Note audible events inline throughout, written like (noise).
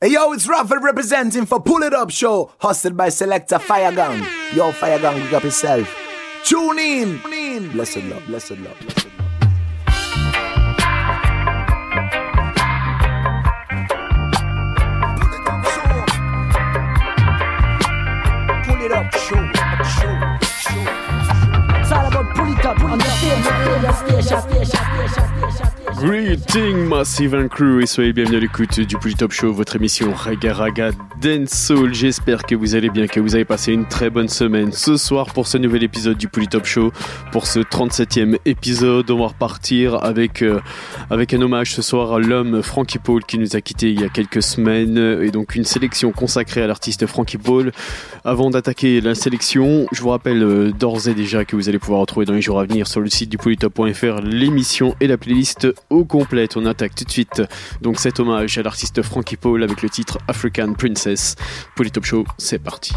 Hey yo, it's Raffle representing for Pull It Up Show, hosted by Selector Fire Gang. Yo, Fire Gang, pick up yourself. Tune in. Tune in. Blessed love, blessed love, blessed love. Pull it up, show, Pull it up, show, show. It's all about pull it up on the station. Greeting Massive and Crew et soyez bienvenus à l'écoute du Pull Top Show, votre émission Raga Raga Dance Soul. J'espère que vous allez bien, que vous avez passé une très bonne semaine ce soir pour ce nouvel épisode du Pull Top Show. Pour ce 37e épisode, on va repartir avec, euh, avec un hommage ce soir à l'homme Frankie Paul qui nous a quitté il y a quelques semaines et donc une sélection consacrée à l'artiste Frankie Paul. Avant d'attaquer la sélection, je vous rappelle euh, d'ores et déjà que vous allez pouvoir retrouver dans les jours à venir sur le site du polytop.fr l'émission et la playlist au complète. On attaque tout de suite donc cet hommage à l'artiste Frankie Paul avec le titre African Princess. Polytop Show, c'est parti.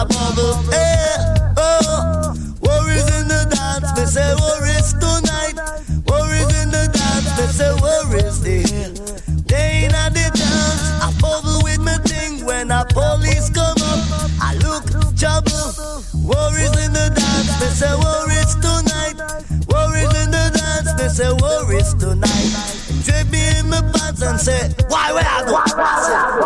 Eh, oh. worries in the dance, say worries tonight. Worries in the dance, say worries the I with thing when police come up. I look. Worries in the dance, say worries tonight. Worries in the dance, say worries tonight. Me in my pants and say, why, we I go?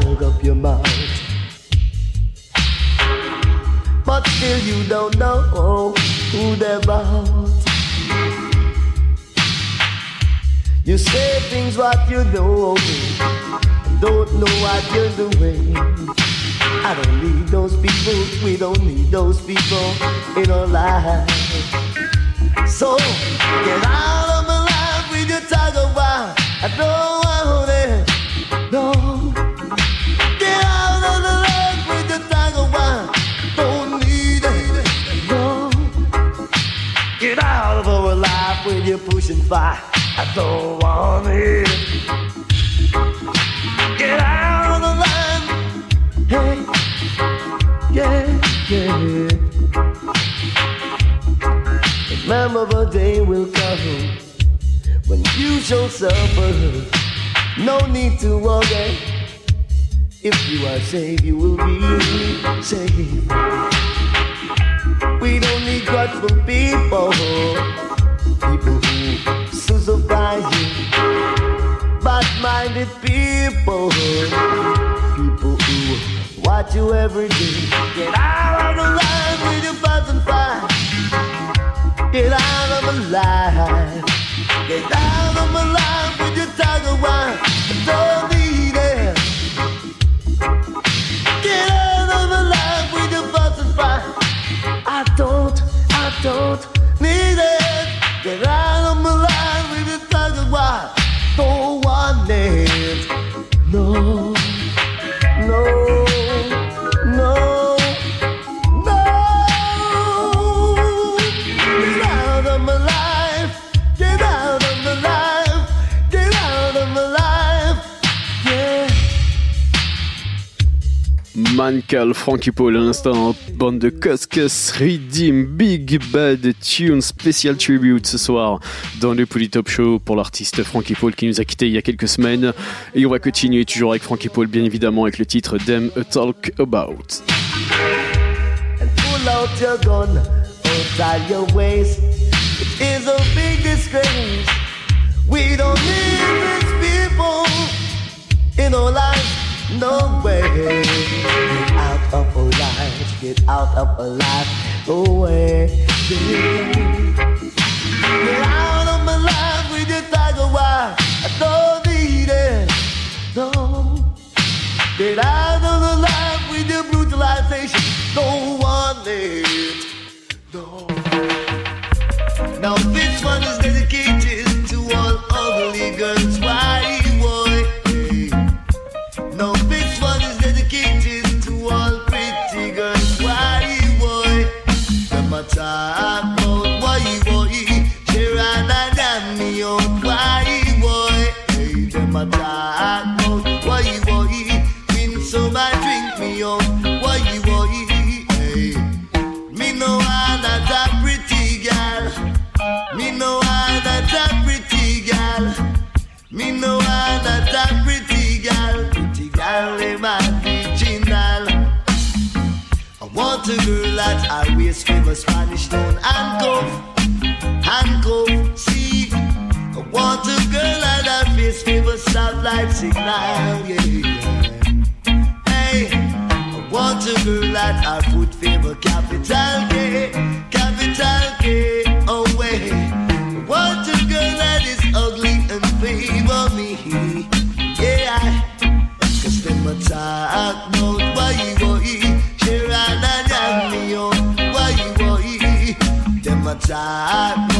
Brag up your mouth. But still you don't know who they're about. You say things what you know, don't know what you're doing. I don't need those people, we don't need those people in our life. So get out of my life with your tiger wild. I don't your. I don't want it. Get out of the line. Hey, yeah, yeah. Remember the day will come when you shall suffer. No need to worry. If you are saved, you will be saved. We don't need grateful people, people who suicide you. Bad-minded people, people who watch you every day. Get out of the line with your buzz and fire. Get out of my life. Get out of my life with your tiger wine. Don't need it. Get out of my life with your buzz and fire. I don't, I don't Mancal, Frankie Paul à l'instant, bande de Cuscus, Redeem, Big Bad Tune, spécial tribute ce soir dans le Polytop Show pour l'artiste Frankie Paul qui nous a quitté il y a quelques semaines. Et on va continuer toujours avec Frankie Paul, bien évidemment, avec le titre Them a Talk About. No way. Get out of our lives. Get out of our lives. No way. Get out of my life with your tiger wire. I don't need it. No. Get out of the life with your brutalization. Don't want it. No. Now this one is A talk about why, boy? Win some I drink me out. Why, boy? Hey, me know I'm a pretty girl. Me know I'm a pretty girl. Me know I'm a pretty girl. Pretty girl, they might be. I want a girl that I waist with a Spanish stone handcuff. Handcuff, see. I want a girl that Please give a stoplight signal, yeah, yeah. Hey, I want a girl that I put favor capital K, capital K away. I want a girl that is ugly and favor me, yeah. Cause them a talk about why you were here and I me on why you were here. Them a talk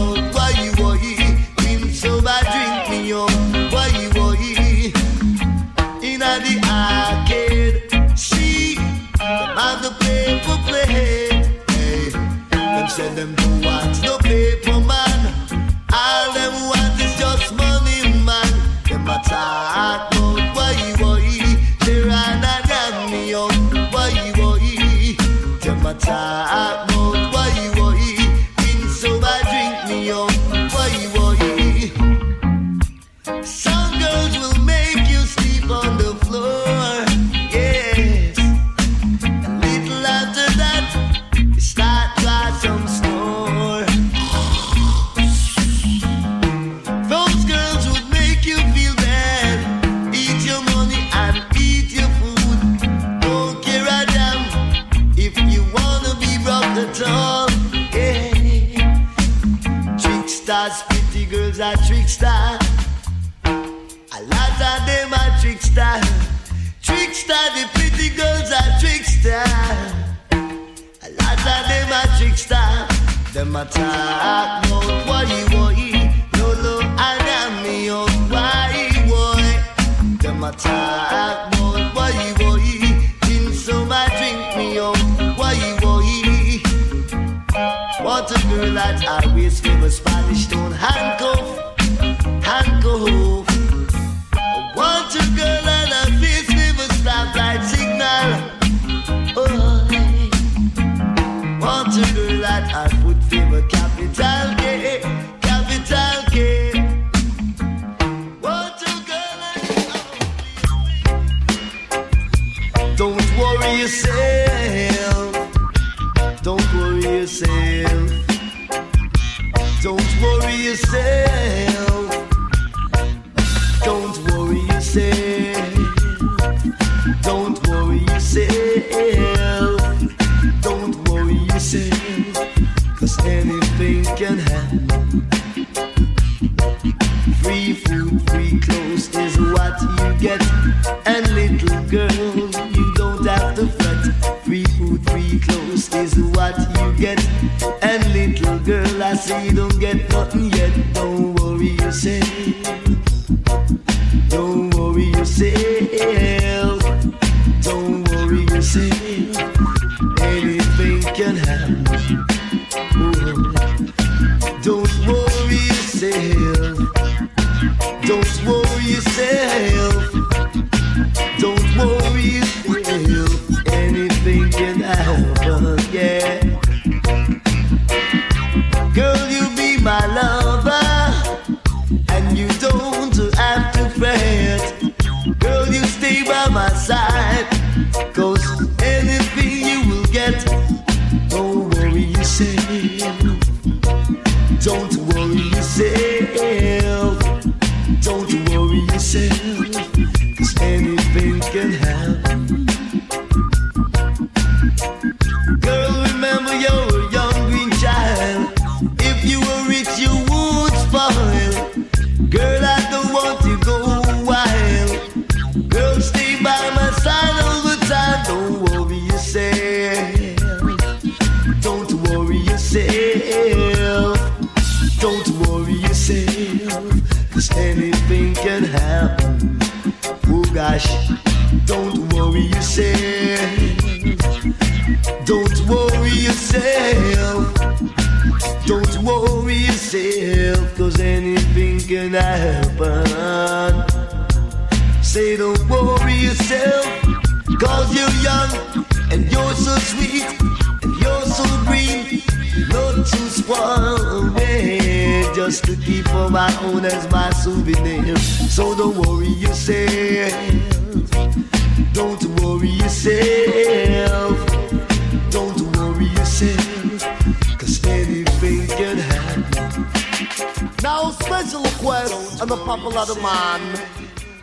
another man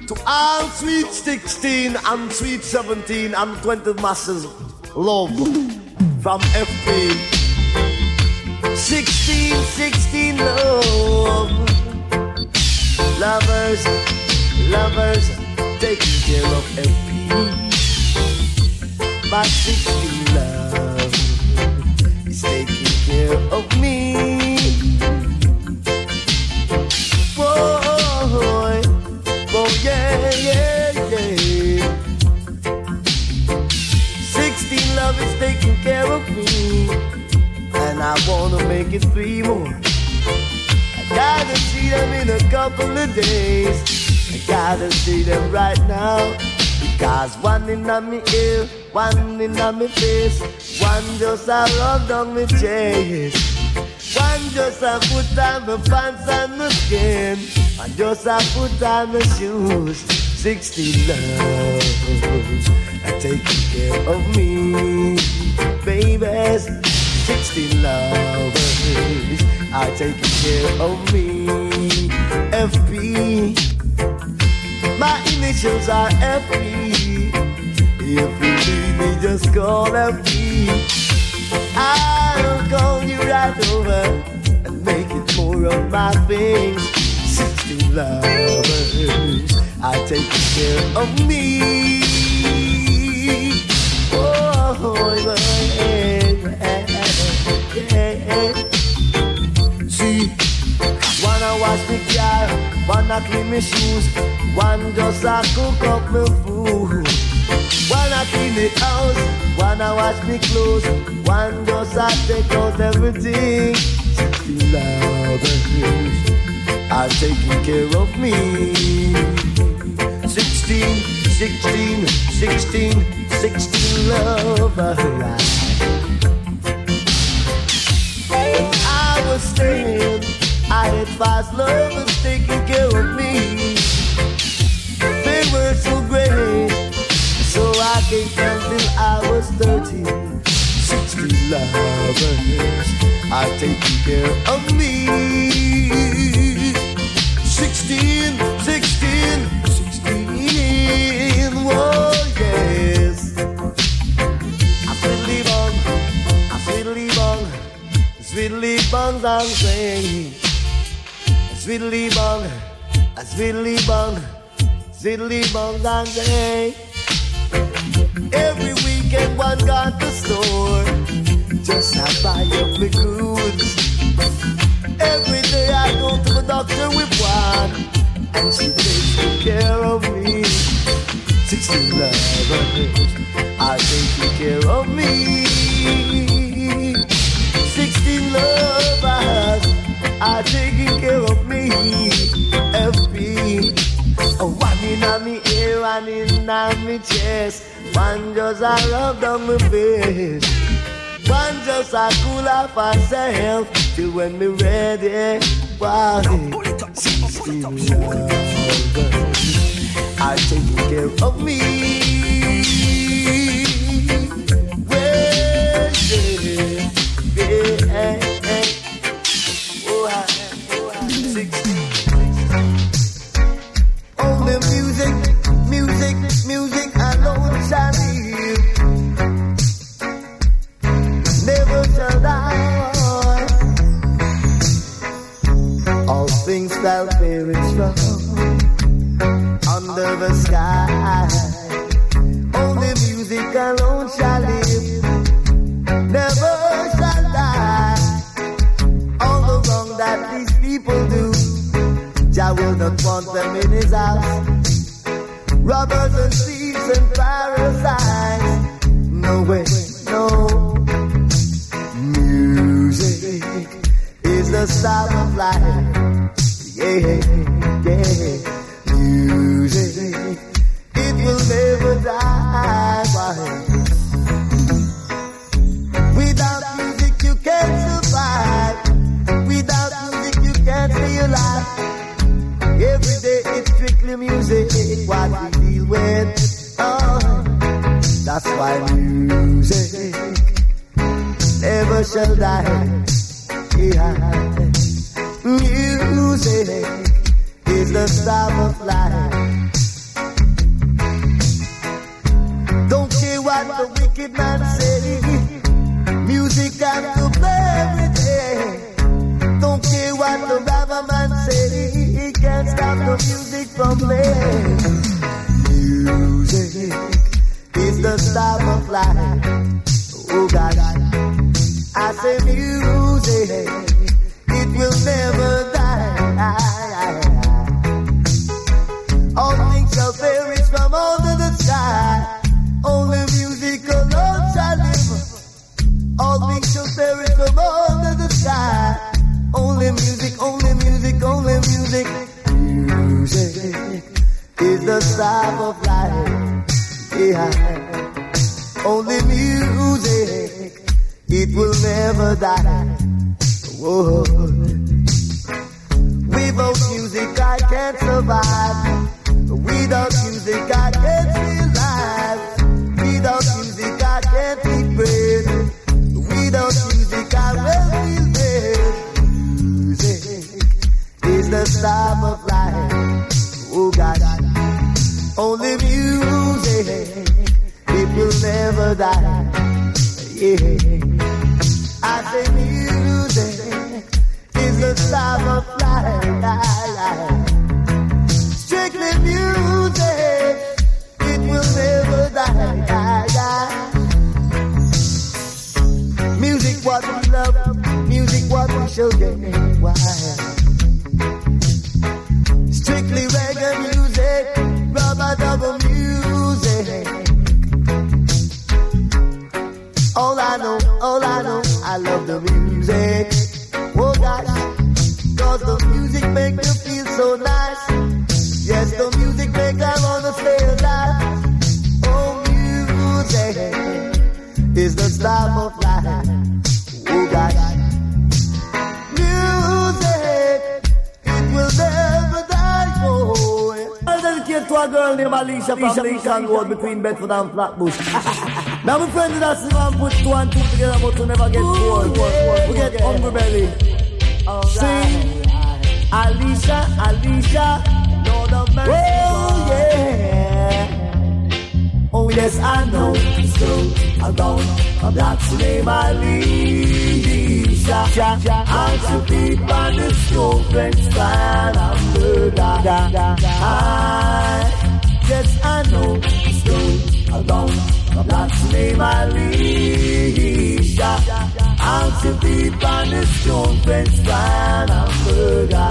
to all sweet 16 and sweet 17 and 20 masses love from FP. 16, 16 love. Lovers, lovers, take care of FP. My 16 love is taking care of me. Wanna make it three more. I gotta see them in a couple of days. I gotta see them right now. Because one in on me ear, one in on me face, one just a rub down me chest. One just a put on my pants and my skin, and just a put on my shoes. Sixteen love, are taking care of me, babies. Sixteen lovers are taking care of me. FP, my initials are FP. If you need me, just call FP. I'll call you right over and make it more of my things. Sixty lovers are taking care of me. Oh, oh, oh yeah, yeah. See, wanna wash me car, wanna clean me shoes, one just a cook up me food. Wanna clean the house, wanna wash me clothes, one just a take out everything. Sixteen lovers are taking care of me. Sixteen, sixteen, sixteen, sixteen lovers. I was I had five lovers taking care of me. They were so great, so I gave them till I was 13. 60 lovers are taking care of me. 16, 16, 16, fiddly bongs and sing. Fiddly bong, a fiddly bong, fiddly bongs and sing. Every weekend one got the store, just I buy up my goods. Every day I go to the doctor with one, and she takes good care of me. Sixteen lovers are taking care of me. Are taking care of me. Oh, one in on me ear, one in on me chest, one just a rub down my face. One just a cool off herself till when me ready. Lovers are taking care of me. Under the sky. Only music alone shall live. Never shall die. All the wrong that these people do. Jah will not want them in his house. Robbers and thieves and parasites. No way, no. Music is the start of life. Yeah. Music, it will never die. Without music, you can't survive. Without music, you can't stay alive. Every day it's strictly music, what we deal with. Oh, that's why music never shall die. Yeah. Music is the star of life. Don't care what the wicked man say. Music got to play every day. Don't care what the rapper man say. He can't stop the music from playing. Music is the star of life. Oh God, I say music, it will never Yeah. Only music, it will never die. Whoa. Without music, I can't survive. Without music, I can't feel life. Without music, I can't eat bread. Without music, I will feel dead. Music is the star of life. Oh God, only music, will never die. Yeah. I say music is the star of life. Strictly music, it will never die. Music what we love, music we shall get. Alicia from Lincoln Road between Bedford and Flatbush. (laughs) now my friend that Simon put two and two together but to never get bored. We get hungry belly. Sing, Alicia, Alicia, Lord of mercy. Oh yeah. Oh yes, I know it's true. I'm gone. I'm that's the name Alicia. I'm to keep on the school friends. I'm murder. I know. I'm gone. I'm that's name Alicia. I'm to keep on the friends fan. I'm murder.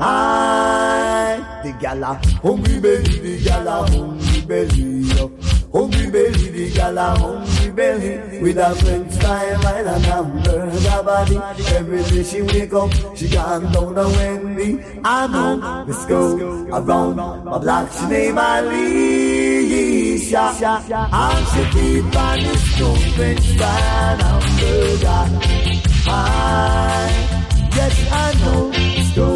I the gala, hungry belly, the gala, hungry belly, oh. Hungry belly, the gala, hungry belly, with a French style and a hamburger body. Every day she wake up, she gone down a Wendy. I know, let's go around my block, she name Alicia. And she keep on the stone French style hamburger. I, yes, I know, let's go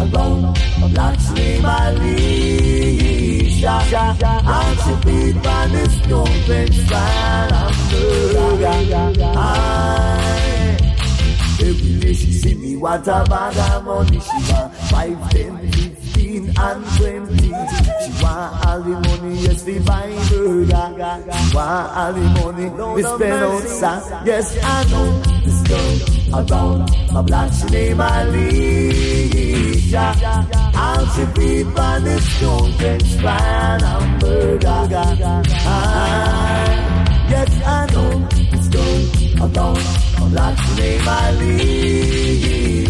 around my block, she name Alicia. And she keep on the stone French style hamburger. I, Every day she see me what a bag of money she want Five, ten, fifteen and twenty She want all the money, yes, we buy burger She want all the money, we spend outside Yes, I know this girl around my block She name Alicia And she keep on the stone French fry and hamburger I, Yes, I know this girl around my block She name Alicia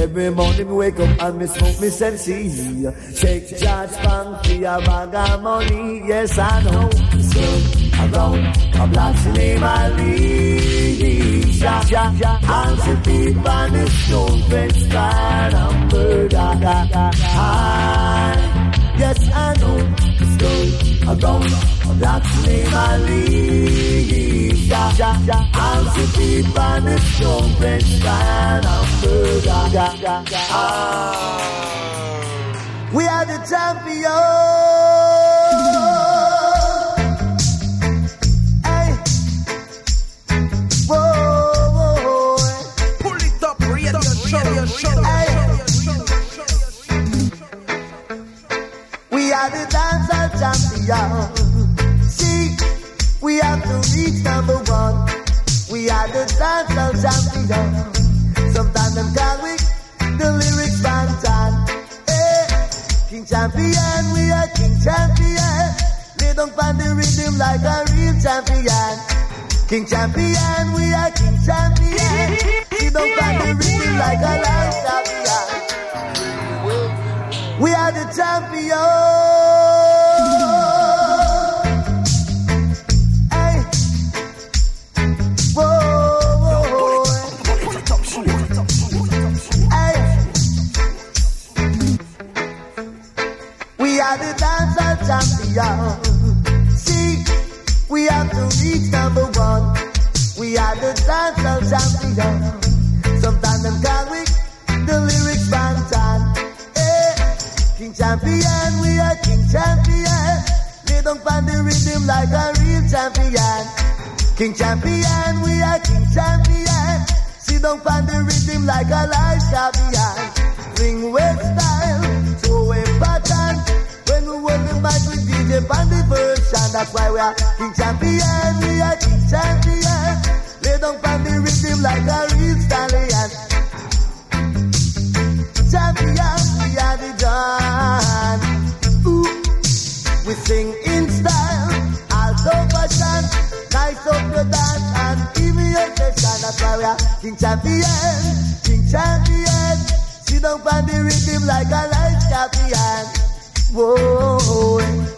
Every morning me wake up and me smoke me sensi. Shake charge bank for a bag of money. Yes, I know. So around a block she name Alicia. And she keep on the stone fence stand and murder. I, yes, I know. So around a keep on the stone fence stand and murder. Ah. We are the champions. Champion. Sometimes them call we the lyrics bantan. Hey, eh, King champion, we are king champion. Lay down on the rhythm like a real champion. King champion, we are king champion. Sit down on the rhythm like a live champion. We are the champion. See, we have to reach number one. We are the dancehall champion. Sometimes them call we the lyrics bantan. Hey, King champion, we are king champion. Down on the rhythm like a real champion. King champion, we are king champion. Down on the rhythm like a live champion. Swing with style, DJ on the version, that's why we are king champion, we are king champion. Lay down on the rhythm like a real stallion. Champion, we are the dawn. Ooh. We sing in style, also fashion. Nice up your dance and give me your session. That's why we are King Champion, King Champion. Sit down on the rhythm like a light champion. Whoa,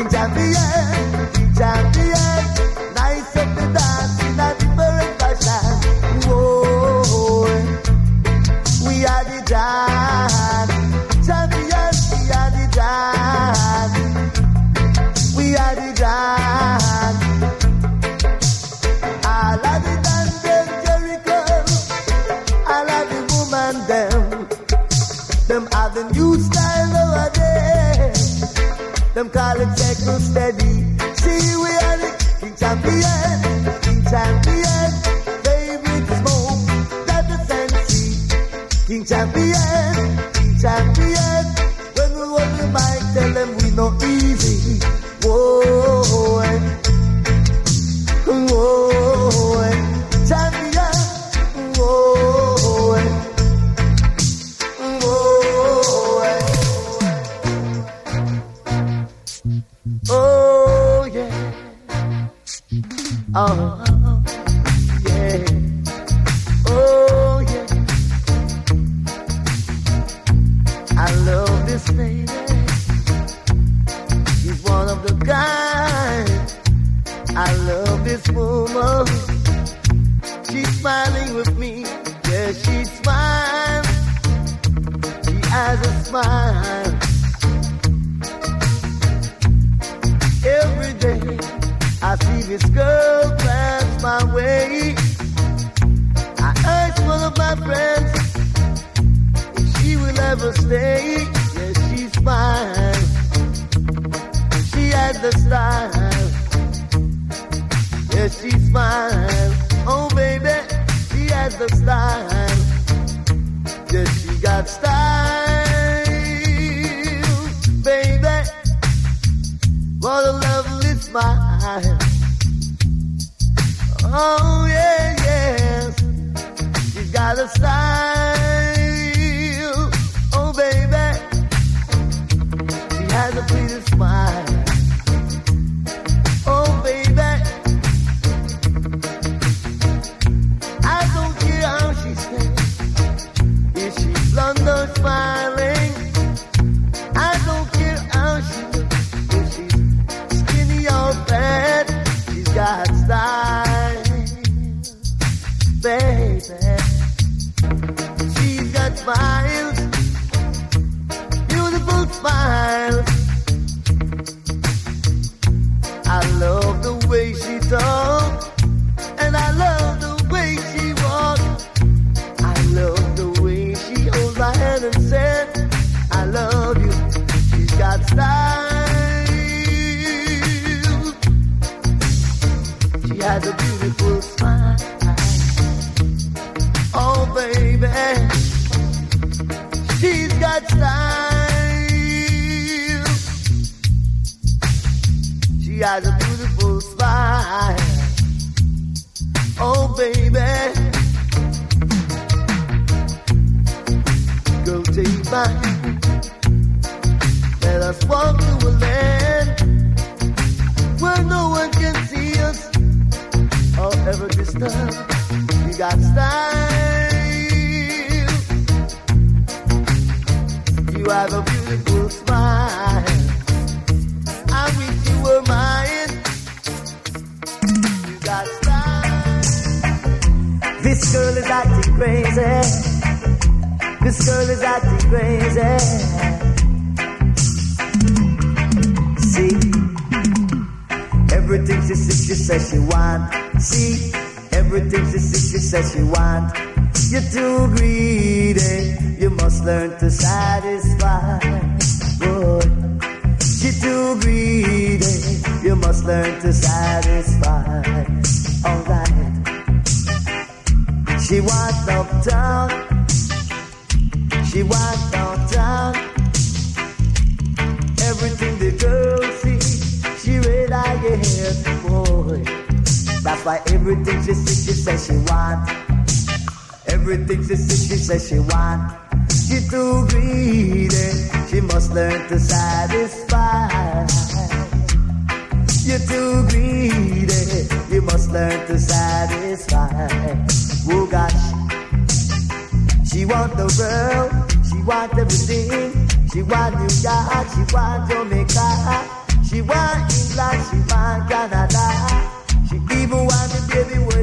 Yes. King champion, king champion. Them call it techno steady. The style. Yes, she got style,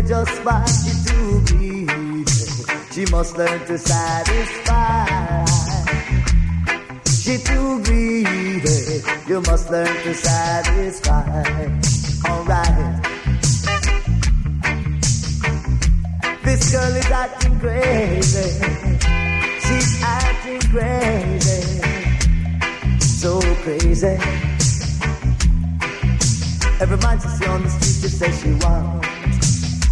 just fine. She too be. She must learn to satisfy. She too greedy. You must learn to satisfy. Alright. This girl is acting crazy. She's acting crazy. So crazy. Every man she see on the street, she says she want.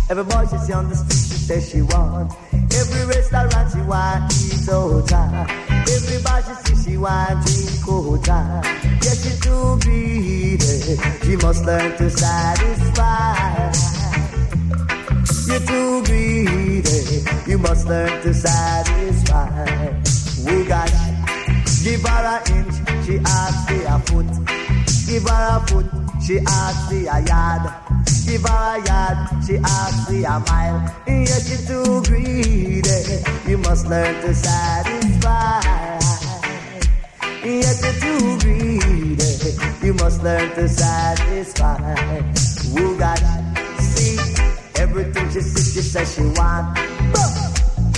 Every boy she see on the street, she says she want. Every restaurant she want eat out. Every bar she see, she want drink out. Yes, she too greedy. She must learn to satisfy. You're too greedy. You must learn to satisfy. We got give her an inch, she asks for a foot. Give her a foot, she asks for a yard. Give her she asks me a mile. Yes, you're too greedy. You must learn to satisfy. Yes, you're too greedy. You must learn to satisfy. Who got see everything she see, she says she want.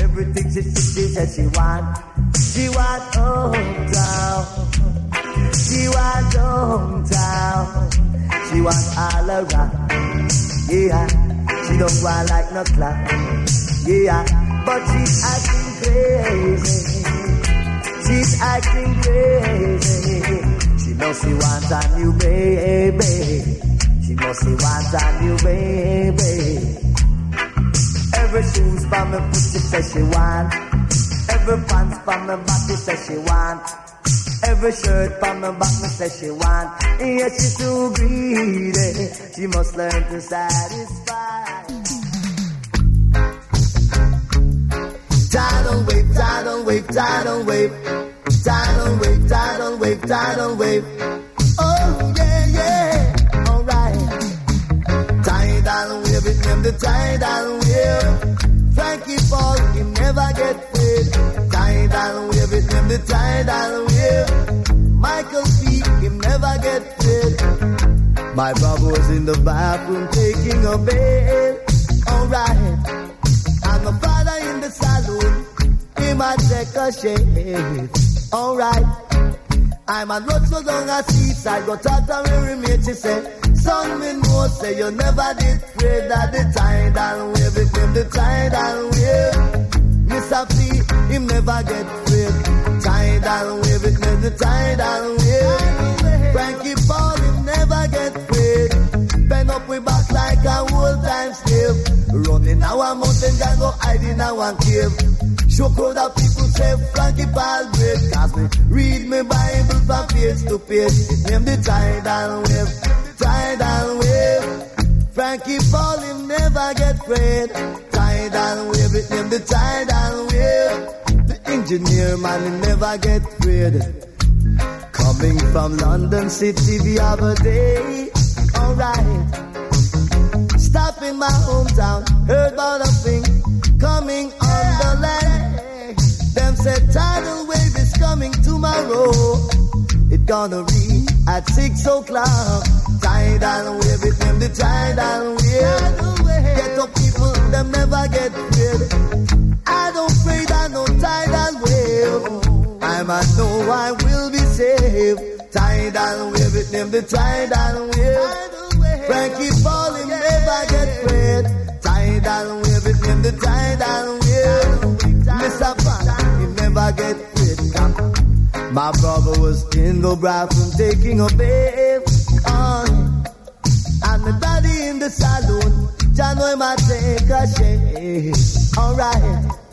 Everything she see, she says she want. She want hometown. She want hometown. She want all around. Yeah, she don't want like no clown. Yeah, but she's acting crazy. She's acting crazy. She knows she wants a new baby. She knows she wants a new baby. Every shoes me foot she says she want. Every pants for me body says she want. Every shirt for me back me says she want. Yes, she's too greedy. She must learn to satisfy. Tidal wave, tidal wave, tidal wave. Tidal wave, tidal wave, tidal wave. Oh, yeah, yeah. Alright. Tidal wave, it the tidal wave. Frankie Paul, he never get paid. Tidal wave, it name the tidal wave. Michael C, he never get paid. My brother was in the bathroom taking a bath. Alright. And my father in the salon, he might take a shave. Alright. I'm on road so down a I go talk to me roommate, she say, Son, me know, say you never did afraid that the tidal wave, it the tidal wave. Mr. P, him never get afraid. Tidal wave, it name the tidal wave. Frankie Paul, him never get afraid. Bend up we back like a old one mountain, can go hide in one cave. Show crowd of people say Frankie Paul great. Cause me read me Bible from page to page. It name the tidal wave, tidal wave. Frankie Paul him never get afraid. Tidal wave, it name the tidal wave. The engineer man he never get afraid. Coming from London City the other day. Alright. Stop in my hometown. Heard about a thing coming on the land. Them said tidal wave is coming tomorrow. It gonna be at six o'clock. Tidal wave, it name the tidal wave. Get people, them never get. I don't pray that no tidal wave. I might know I will be saved. Tidal wave, it name the tidal wave. Frankie him never get afraid. Tidal wave, it name the tidal wave. Mr. Pan, he never get afraid. My brother was in the bathroom taking a bath. On. And my daddy in the saloon. John, I might take a shave. Alright.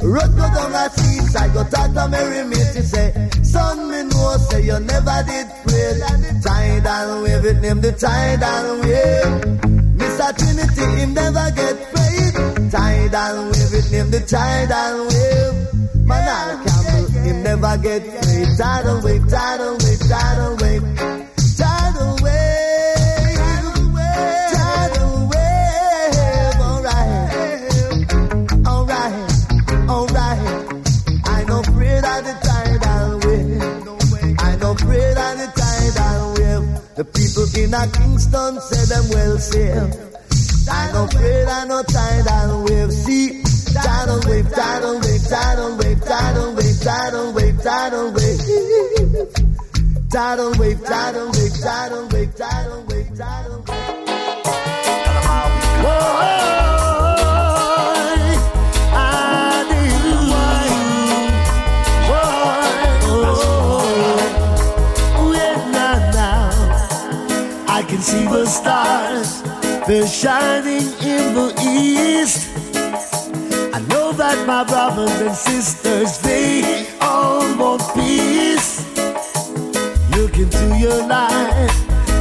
Road go down a seaside, go talk to Mary Mate, she say, Son, me know, say you never did pray. Tidal wave, it name the tidal wave. Mr. Trinity, him never get paid. Tidal wave, it name the tidal wave. Manal Campbell, him never get paid. Tidal wave, tidal wave, tidal wave. In a Kingston say them well safe. I no afraid of no tired, I no wave. See, tidal wave, tidal wave, tidal wave, tidal wave, tidal wave, tidal wave. Tidal wave, tidal wave, tidal wave, tidal wave, tidal wave. I can see the stars, they're shining in the east. I know that my brothers and sisters, they all want peace. Look into your life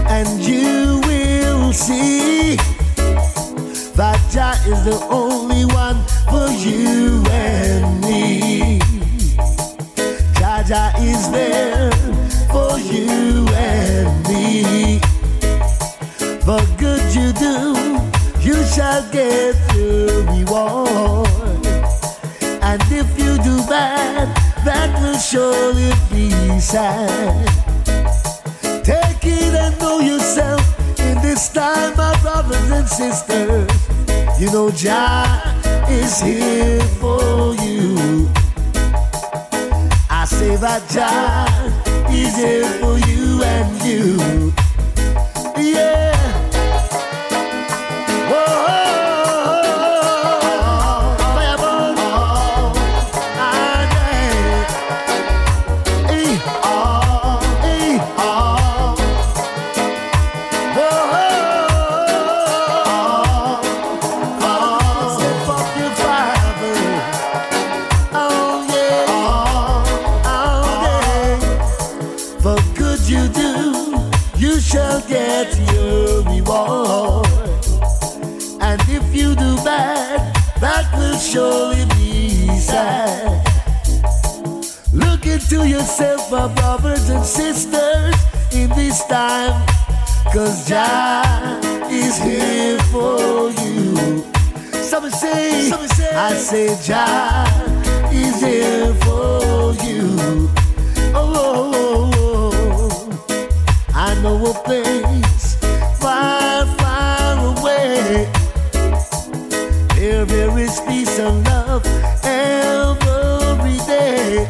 and you will see that Jah is the only one for you and me. Jah Jah is there shall get your reward. And if you do bad, that will surely be sad. Take it and know yourself in this time, my brothers and sisters. You know Jah is here for you. I say that Jah is here for you and you. Sisters, in this time. Cause Jah is here for you. Some say, Some say I say Jah is here for you. Oh, oh, oh, oh. I know a place far, far away. There, there is peace and love every day.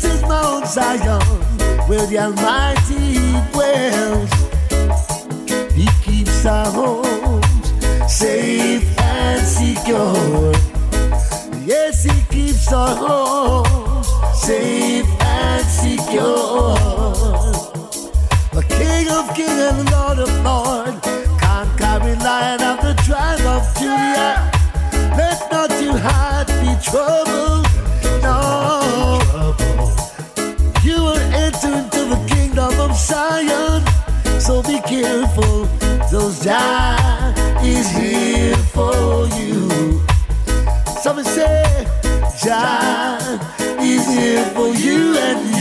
This is Mount Zion, where the Almighty dwells. He keeps our homes safe and secure. Yes, He keeps our homes safe and secure. The King of Kings and Lord of Lords, conquering Lion of the tribe of Judah. Let not your heart be troubled. Zion. So be careful, Jah is here for you. Somebody say, Jah is here for you and you.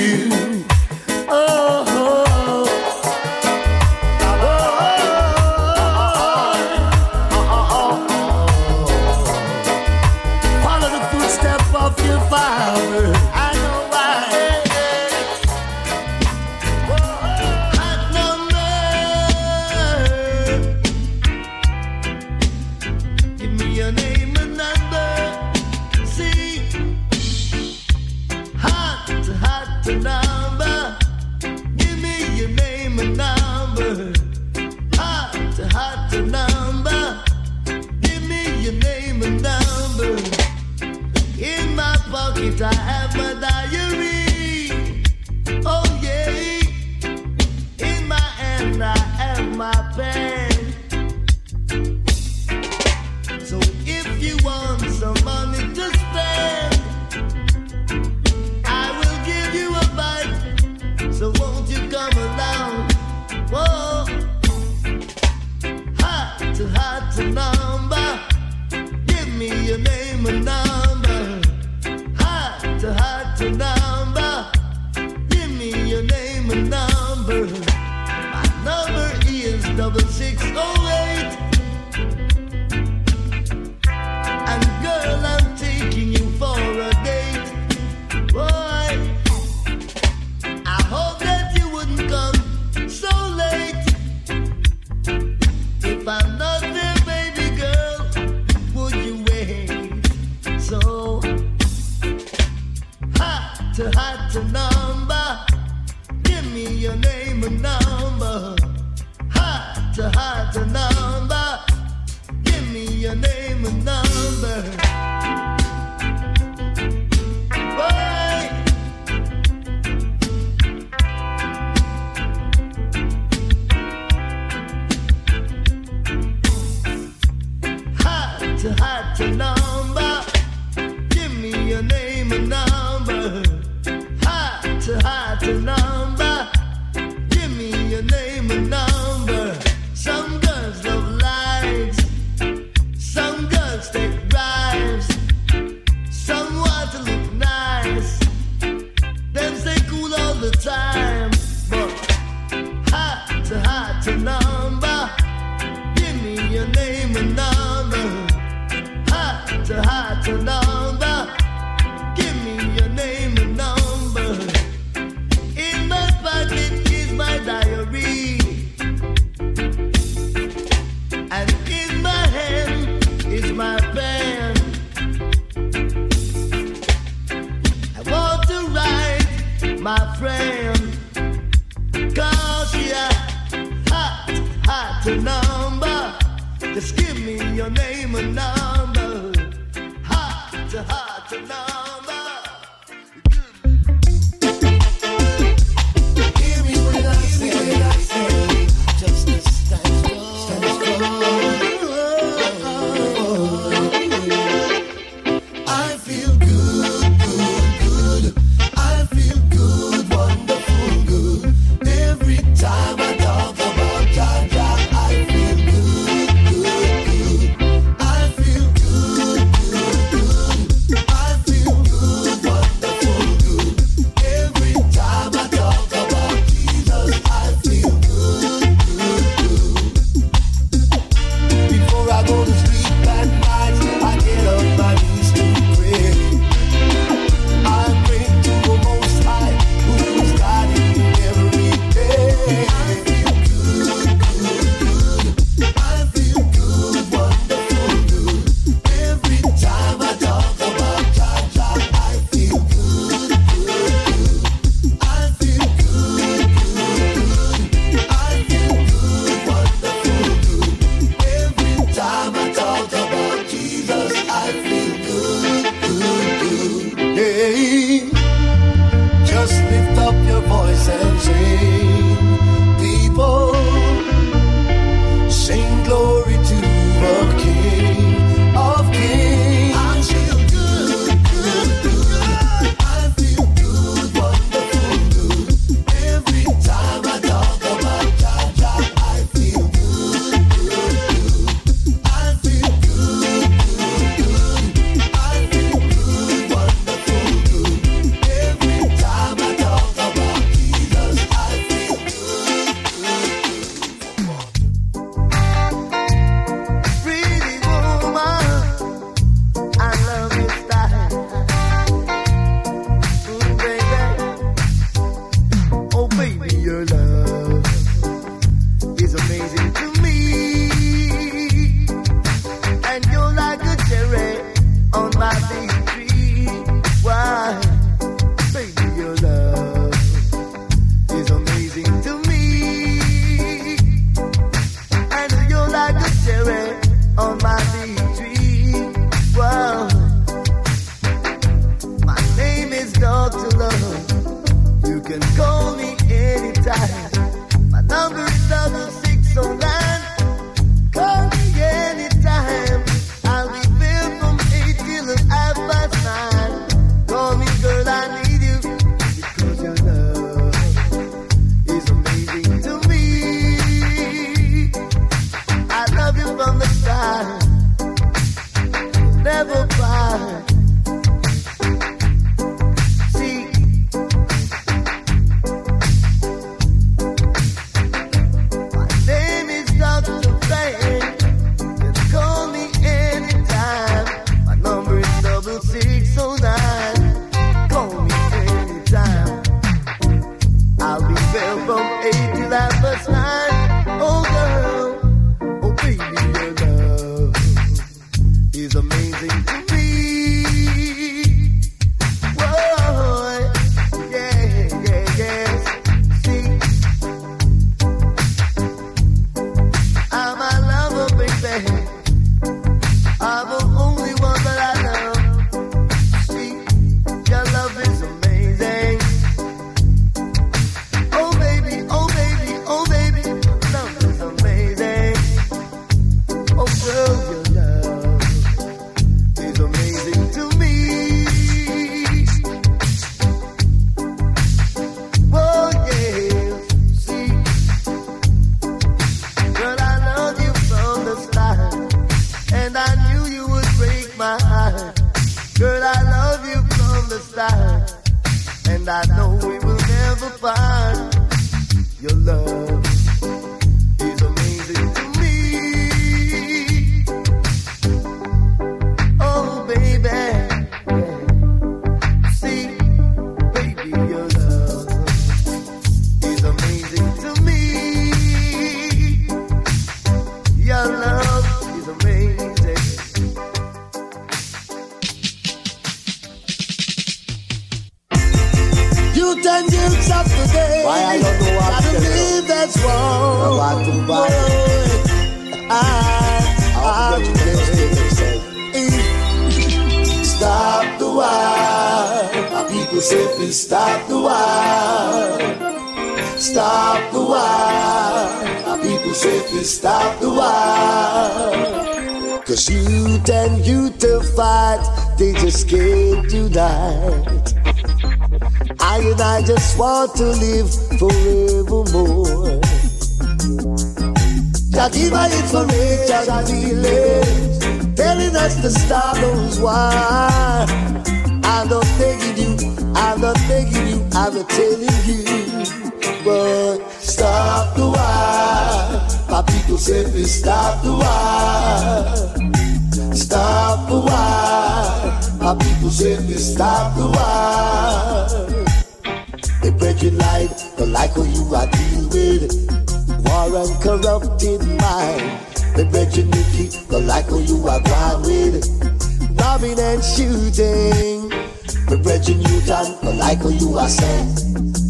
Like who you are saying.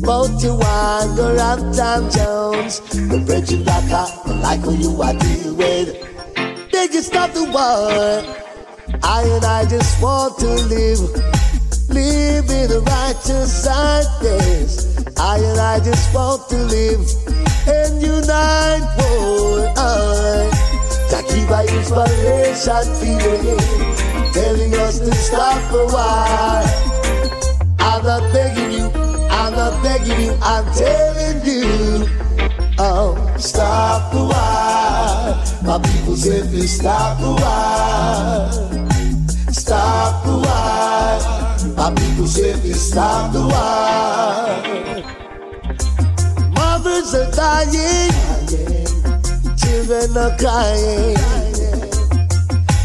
Both you want go up Tom Jones. They break your Dhaka, the like who you are deal with. They just stop the war. I and I just want to live live in the righteous yes. I and I just want to live and unite, boy. I that keep my inspiration feeling, telling us to stop a while. I'm not begging you, I'm not begging you, I'm telling you. Oh, stop the war. My people say please stop the war. Stop the war. My people say please stop the war. Mothers are dying. Children are crying.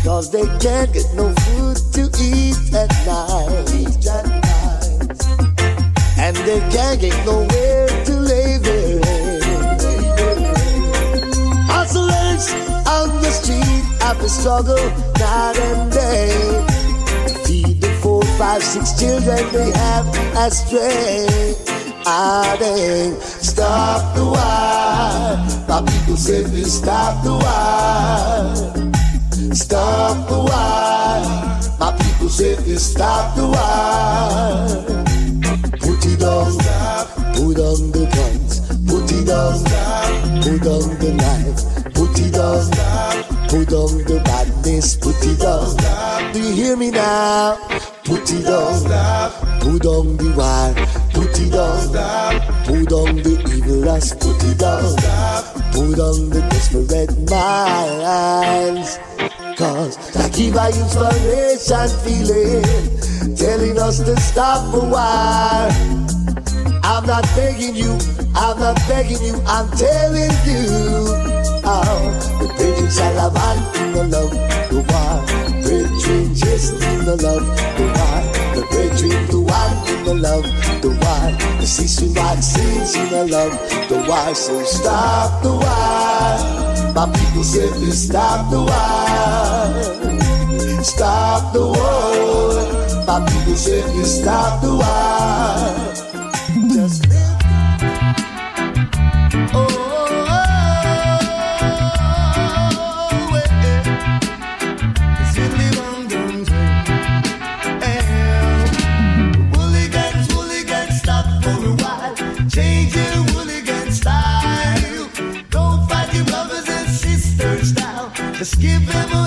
Cause they can't get no food to eat at night. Can't get nowhere to their head. Hustlers on the street have to struggle night and day feed the four, five, six children they have astray. Ah, they stop the war. My people say please stop the war. Stop the war. My people say please stop the war. Put it down, put on the guns, put it down, put on the knife, put it down, put on the badness, put it down. Do you hear me now? Put it down, put on the war, put it down, put on the evil lust, put it down, put on the desperate minds. Cause I keep my inspiration feeling, telling us to stop a while. I'm not begging you, I'm not begging you, I'm telling you. Oh, the bridging Salavan in the love, the war. Bridging just in the love, the war. The bridging the one in the love, the war. The six string vaccines in the love, the war. So stop the war. My people please stop the war. Stop the war. People say please stop the war. Just live. Oh, oh, yeah. It's in the London Hooligans, hooligans, for a while. Change your hooligan style. Don't fight your brothers and sisters now. Just give them a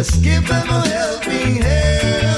Just give them a helping hand.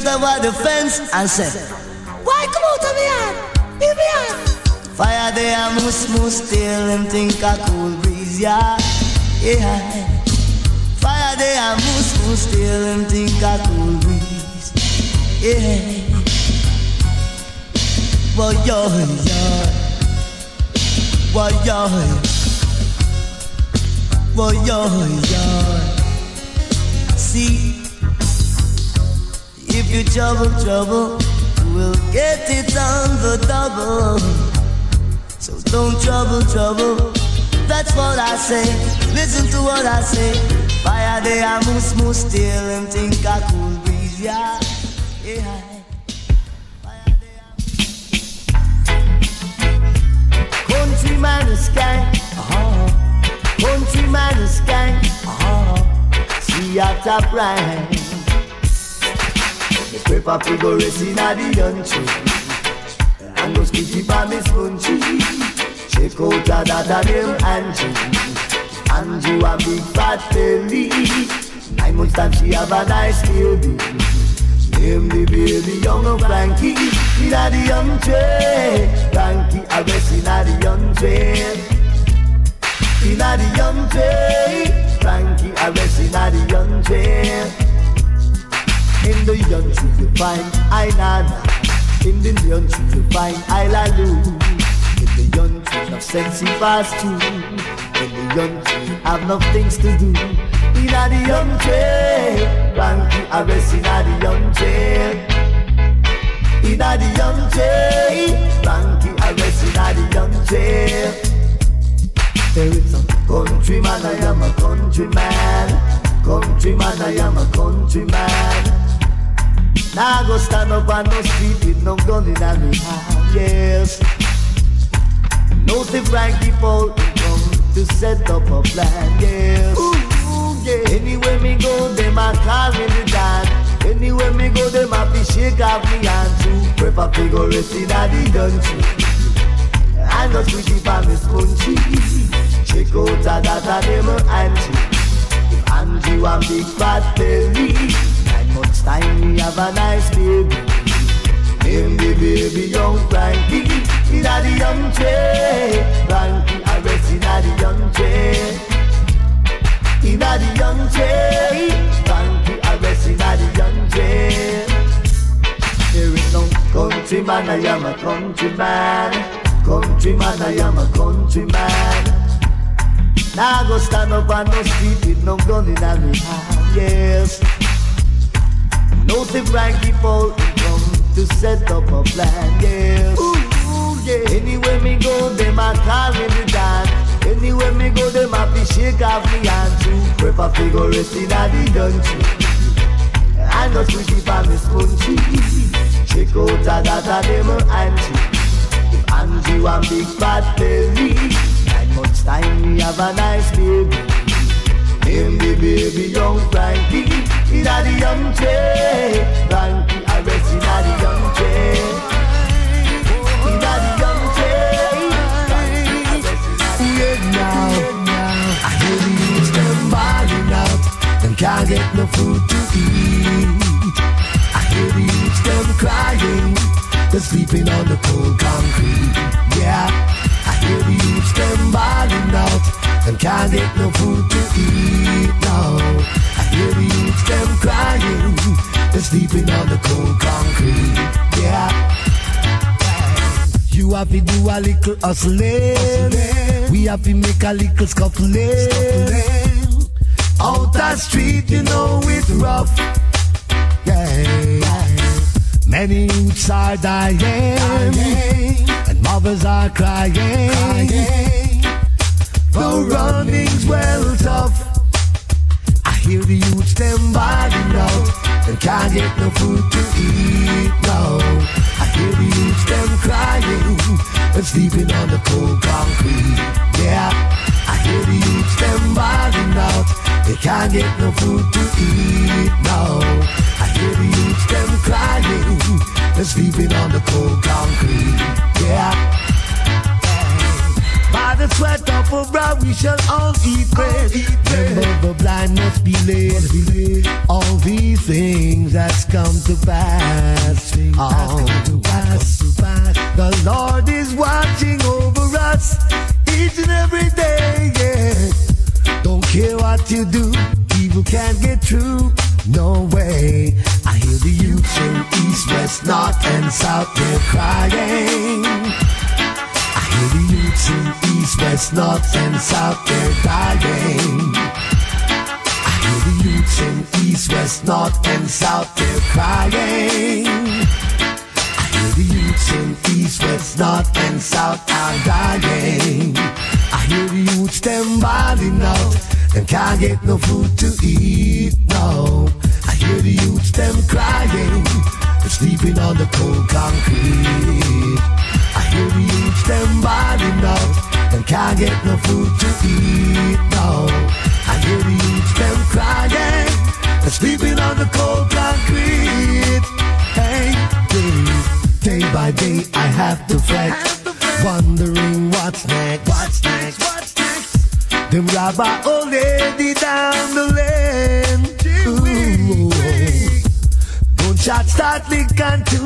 Showed over the fence and said, Why come out of the yard? Leave me yard. Fire there, moose moose still and think a cool breeze, yeah. Yeah. Fire there, moose moose still and think a cool breeze. Yeah. Well, yo, yo. Well, yo. Well, yo, yo. See, if you trouble, trouble, we'll get it on the double. So don't trouble, trouble. That's what I say. Listen to what I say. Fire day, I moose, moose, still and think I cool breeze, yeah. Yeah. Countryman is gang, uh-huh. Countryman is gang, uh-huh. See a top right. The paper figure is in a the country. And those kitty pa miss punchy. Check out a that name Angie. Angie a big fat belly. Nine months time she have a nice baby. Name the baby young Frankie. In a the young tree. Frankie a rest in a the young tree. In a the young tree. Frankie a rest in a the young In the young tree you find I nana. In the young tree you find I lalu. In the he pass too. In the young tree have no things to do. In the young tree, Frankie a rest in a the young tree. In the young tree, Frankie a rest in the young tree. There is a countryman, I am a countryman. Countryman, I am a countryman. Now go stand up on no street with no gun in a me hand, yes. No Frankie Paul come to set up a plan, yes. Ooh, yeah. Anywhere me go, them a call me the dad. Anywhere me go, them a be shake off me hand to prep a figure rest in a the country. I know sweetie pa miss punchy. Check out a that a them auntie. If Angie want big fat belly, months time we have a nice baby. Name the baby young Frankie, in the young tree. Frankie rest in the young tree. In the young tree, Frankie rest in the young tree. There is no countryman, I am a countryman. Countryman, I am a countryman. Now I go stand up on no street with no gun in me hand, yes. No the Frankie Paul come to set up a plan, yes. Ooh, yeah. Anywhere me go, them a call me the dad. Anywhere me go, them a be shake off me hand to prep a figure rest in a the country. I know sweetie pa miss punchy. Check out a that a them auntie. If Angie want big fat belly, nine months time we have a nice baby. Name the baby young Frankie, in a the young tree. Frankie a rest in the young tree. In a the young tree. Frankie now, I hear the youths them bawling out. Them can't get no food to eat. I hear the youths them crying. They're sleeping on the cold concrete. Yeah, I hear the youths them bawling out. Them can't get no food to eat. No, I hear the youths them crying. They're sleeping on the cold concrete. Yeah. You have to do a little hustling. We have to make a little scuffling. Out the street, you know it's rough. Yeah. Many youths are dying, and mothers are crying. The running's well tough. I hear the youths them bawling out. They can't get no food to eat. No, I hear the youths them crying and sleeping on the cold concrete. Yeah, I hear the youths them bawling out. They can't get no food to eat. No, I hear the youths them crying and sleeping on the cold concrete. Yeah. Bad the sweat of our brow we shall all eat bread. Remember the blind must be led. All these things that's come to pass. All to pass. The Lord is watching over us each and every day. Yeah. Don't care what you do, evil can't get through. No way. I hear the youth in east, west, north, and south. They're crying. Youths in east, west, north, and south. They're dying. The youths in east, west, north, and south. They're crying. I hear the youths in east, west, north, and south are dying. I hear the youths them bawling out and can't get no food to eat. No, I hear the youths them crying and sleeping on the cold concrete. I hear the them bawling out and can't get no food to eat. No, I hear the youths them crying and sleeping on the cold concrete. Hey, day, day by day I have to fret, wondering what's next. What's next? What's next? Them robber already down the lane. Ooh. Gunshots start licking to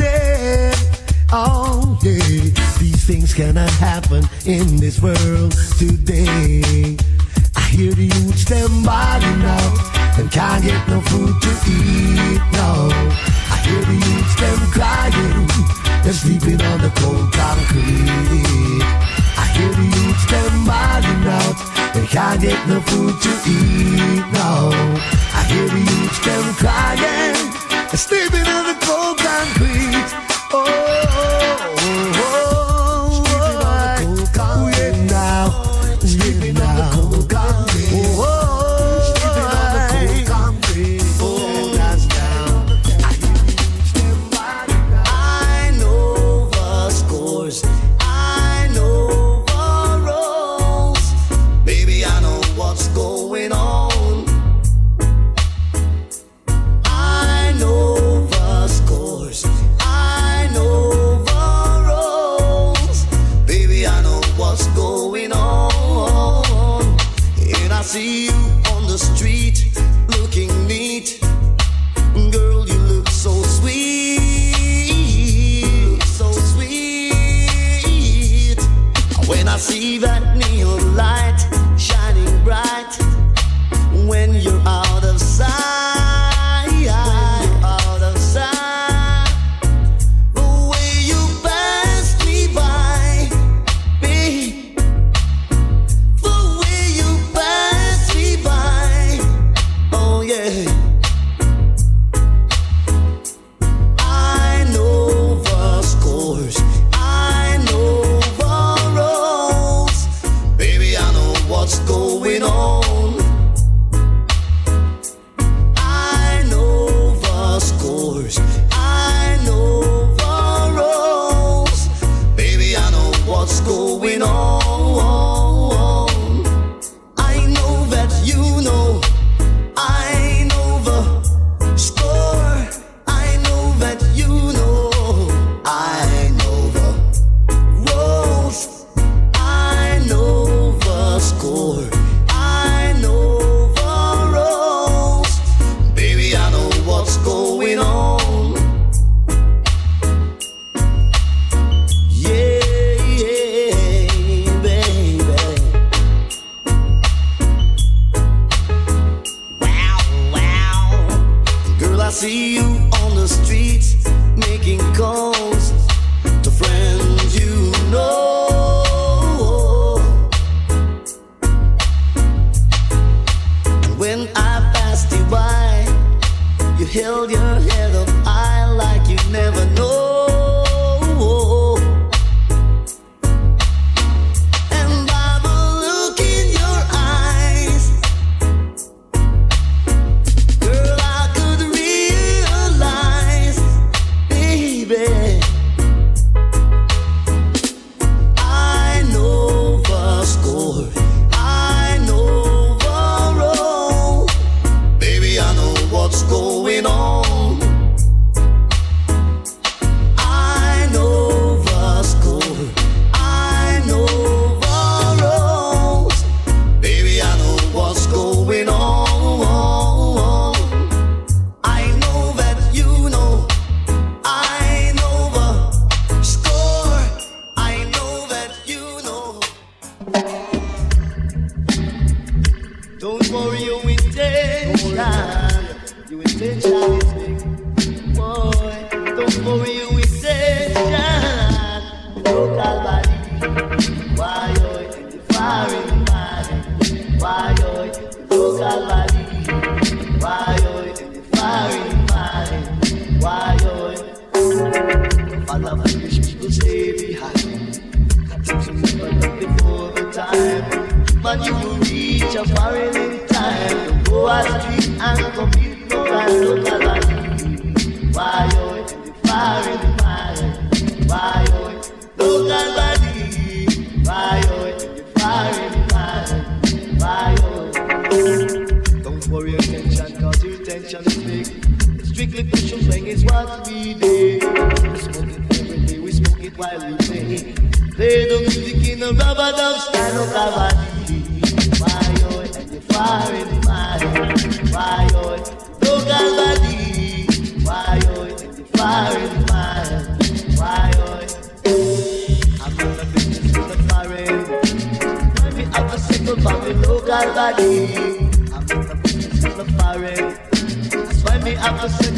name. Oh yeah, these things cannot happen in this world today. I hear the youths them bawling out and can't get no food to eat. No, I hear the youths them crying, they're sleeping on the cold concrete. I hear the youths them bawling out, they can't get no food to eat. No, I hear the youths them crying, they're sleeping on the cold concrete. Oh, oh, that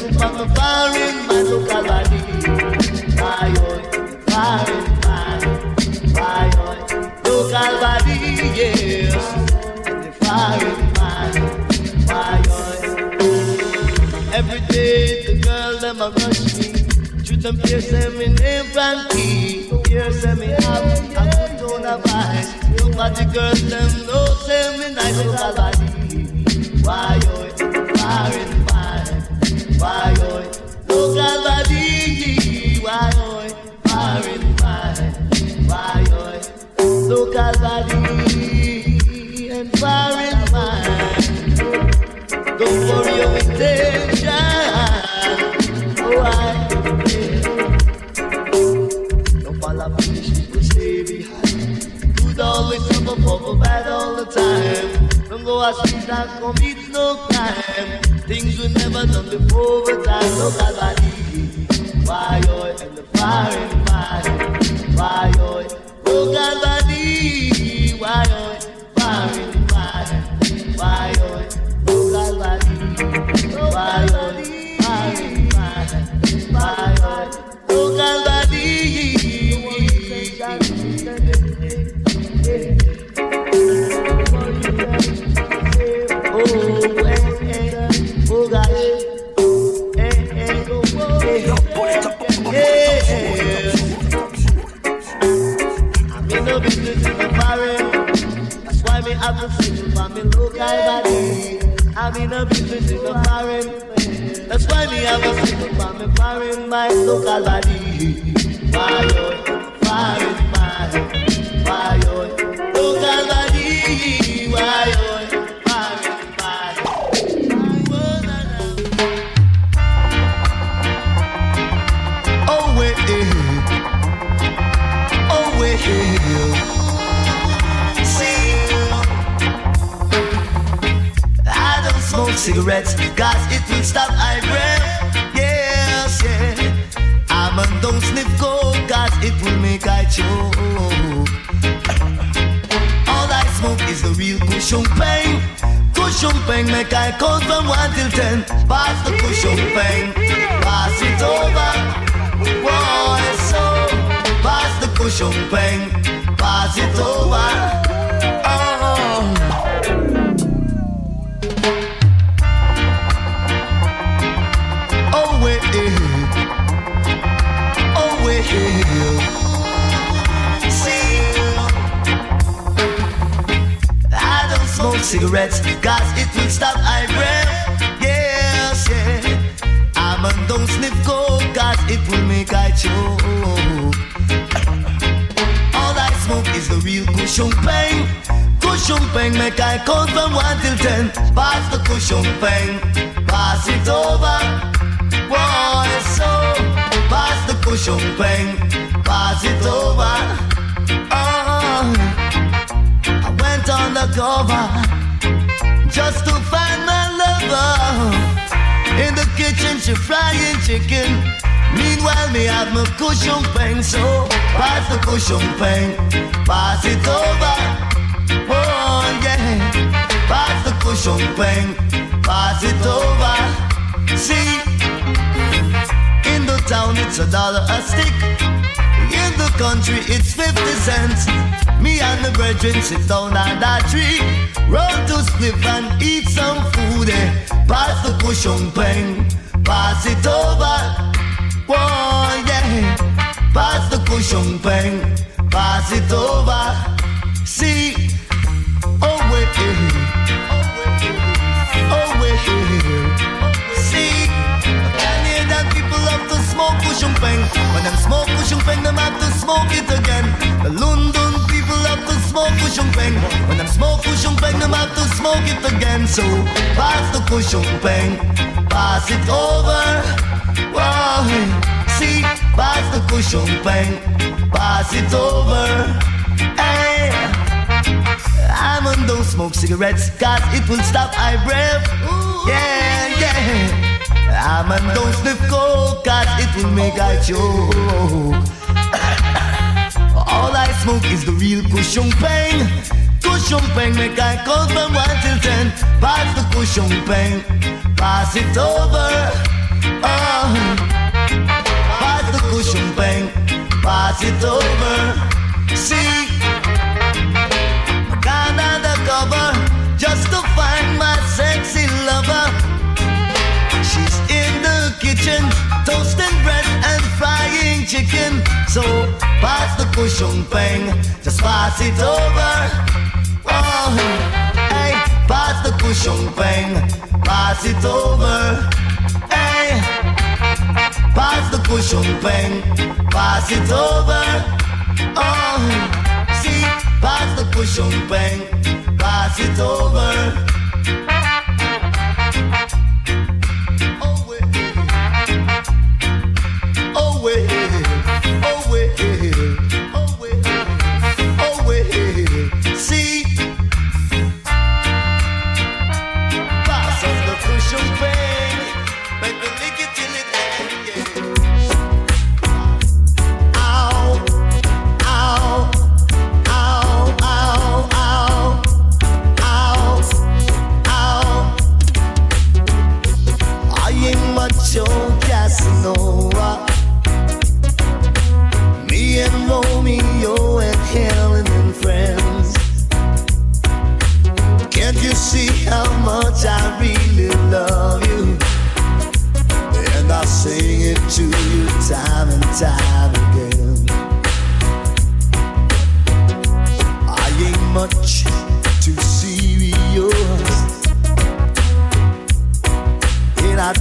have a from foreign, local body. Why you? Foreign? Local body, yes. And the foreign? Every day the girl them a rush me. Shoot them pierce them in panty. Pierce them in half. I good tone of voice. Look at the girls them know say me nice local body. You? Foreign. Don't worry your intention. Oh, Don't go astray commit no crime. Things we never done before, but I know that. Why oh, you and the foreign mind? Why you local body? Why you foreign mind? Why you local body? Why you foreign mind? Why oh, oh, you local body? Have to for me local body. I'm in the business in the foreign. That's why me have a sing for me foreign, my local body. You foreign, my why local body? Why cigarettes, cause it will stop I breath. Yes, yeah. I'm a don't sniff coke, cause it will make I choke. (laughs) All I smoke is the real cushion pain. Cushion pain make I count from one till ten. Pass the cushion pain, pass it over. Boy, so pass the cushion pain, pass it over. Cigarettes, cause it will stop I breath. Yes, yeah. I'm a don't sniff coke, cause it will make I choke. All I smoke is the real cushion pain. Cushion pain make I count from one till ten. Pass the cushion pain, pass it over. Boy, so pass the cushion pain, pass it over. Oh, on the cover just to find my lover. In the kitchen, she frying chicken. Meanwhile, me have my cushion pain, so pass the cushion pain, pass it over. Oh yeah, pass the cushion peng, pass it over. See, in the town it's a dollar a stick. The country it's 50 cents. Me and the brethren sit down on that tree. Roll to split and eat some food. Eh. Pass the cushion peng, pass it over. Whoa, yeah. Pass the cushion peng, pass it over. See, oh wait, peng. When them smoke cushion peng, them have to smoke it again. The London people love to smoke cushion peng. When them smoke cushion peng, them have to smoke it again. So pass the peng, pass it over. Wow, see, pass the peng, pass it over. Hey. I'm on don't smoke cigarettes, cause it will stop I breath. Yeah, yeah. I'm on don't sniff coke, cause it will make I choke. (laughs) All I smoke is the real cushion pain. Cushion pain, make I count from 1 till 10. Pass the cushion pain, pass it over. Oh. Pass the cushion pain, pass it over. See, undercover kitchen, toasting bread and frying chicken. So pass the cushion peng, just pass it over. Oh, hey, pass the cushion peng, pass it over. Hey, pass the cushion peng, pass it over. Oh, see, pass the cushion peng, pass it over.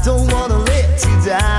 Don't wanna let you down.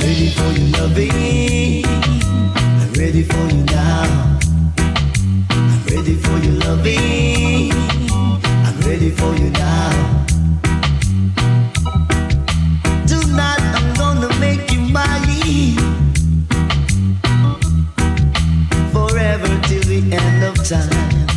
ready for your loving. I'm ready for you now. I'm ready for your loving. I'm ready for you now. Tonight I'm gonna make you mine. Forever till the end of time.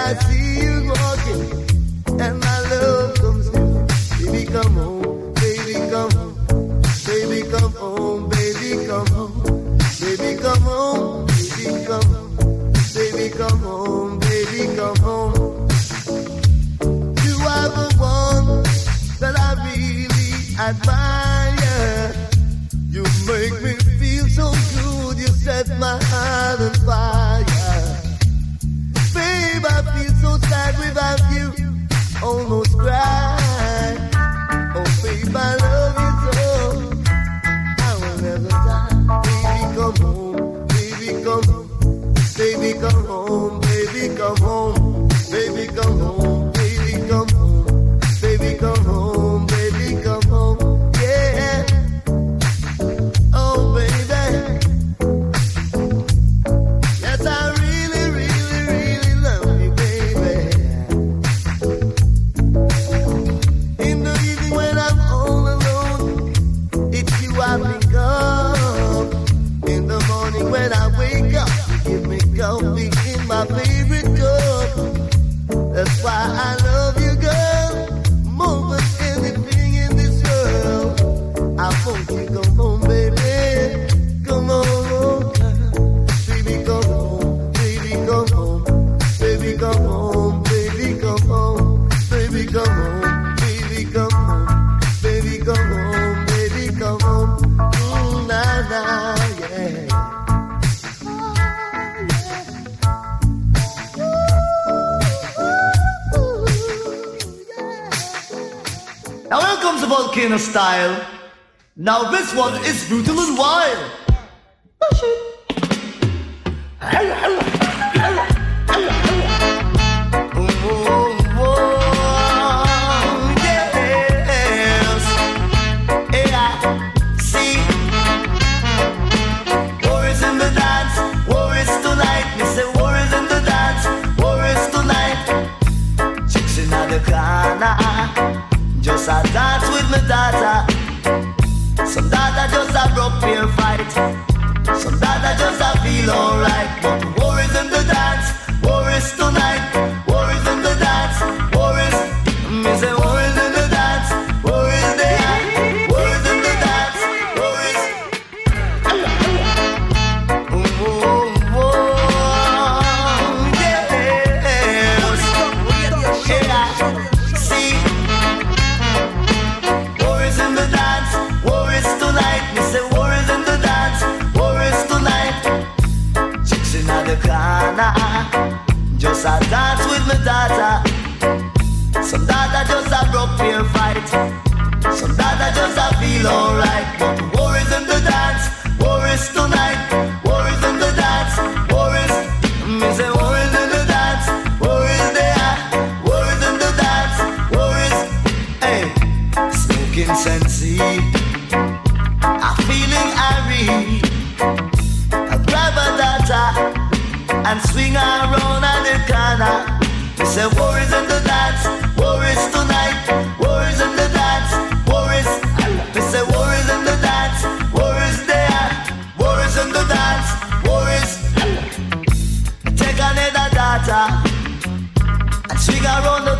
I see you walking, and my love comes. Baby, come home, baby, come baby, come home, baby, come home, baby, come home, baby, come home, baby, come home. that. style. Now this one is brutal and wild.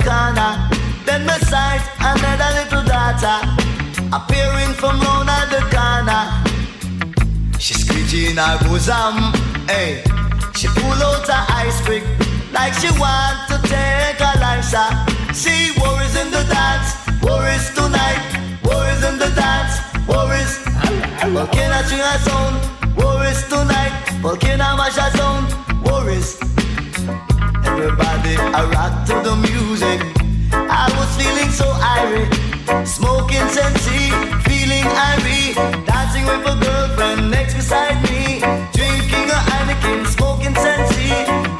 corner. Then my sight, a little daughter, appearing from round the corner. She's screeching her bosom, hey. She pull out her ice pick, like she want to take a life, sir. See, worries in the dance, worries tonight, worries in the dance, worries. Volcano, she has own, worries tonight, volcano, mash has own. Everybody. I rocked to the music. I was feeling so irate, smoking sensi, feeling irate, dancing with a girlfriend next beside me, drinking a Heineken, smoking sensi,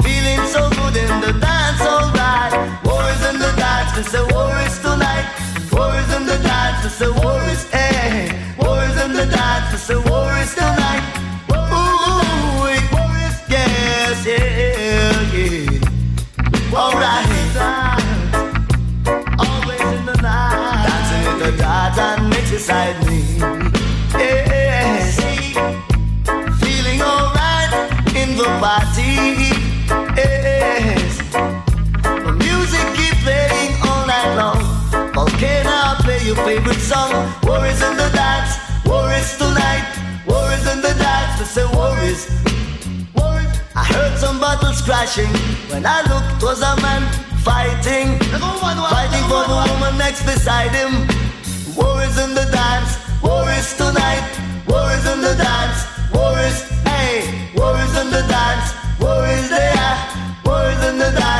feeling so good in the dance, alright. War is in the dance, cause the war is tonight. War is in the dance, cause the war is eh. Crashing. When I looked, was a man fighting. Fighting for the woman next beside him. War is in the dance. War is tonight. War is in the dance. War is, hey. War is in the dance. War is there. War is in the dance.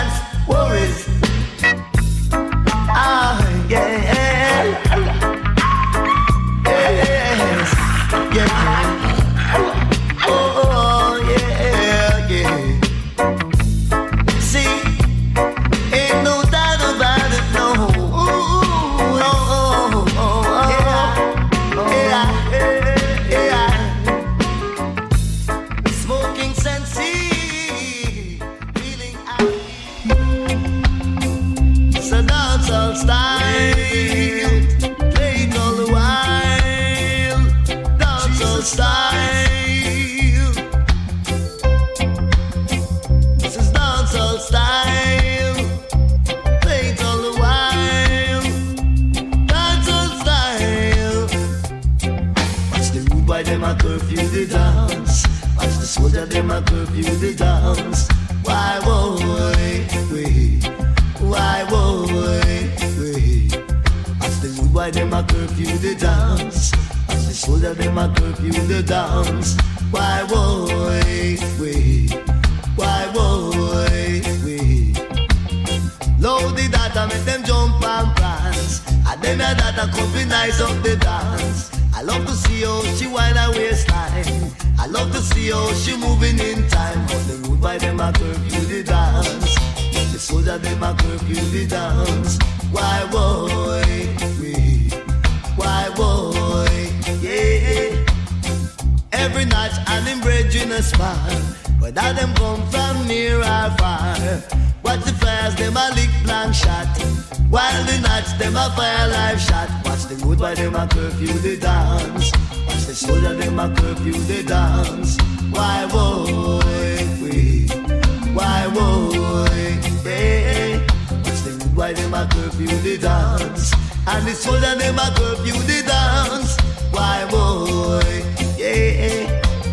A curfew the dance. And the soldier, them a curfew the dance. Why boy, yeah.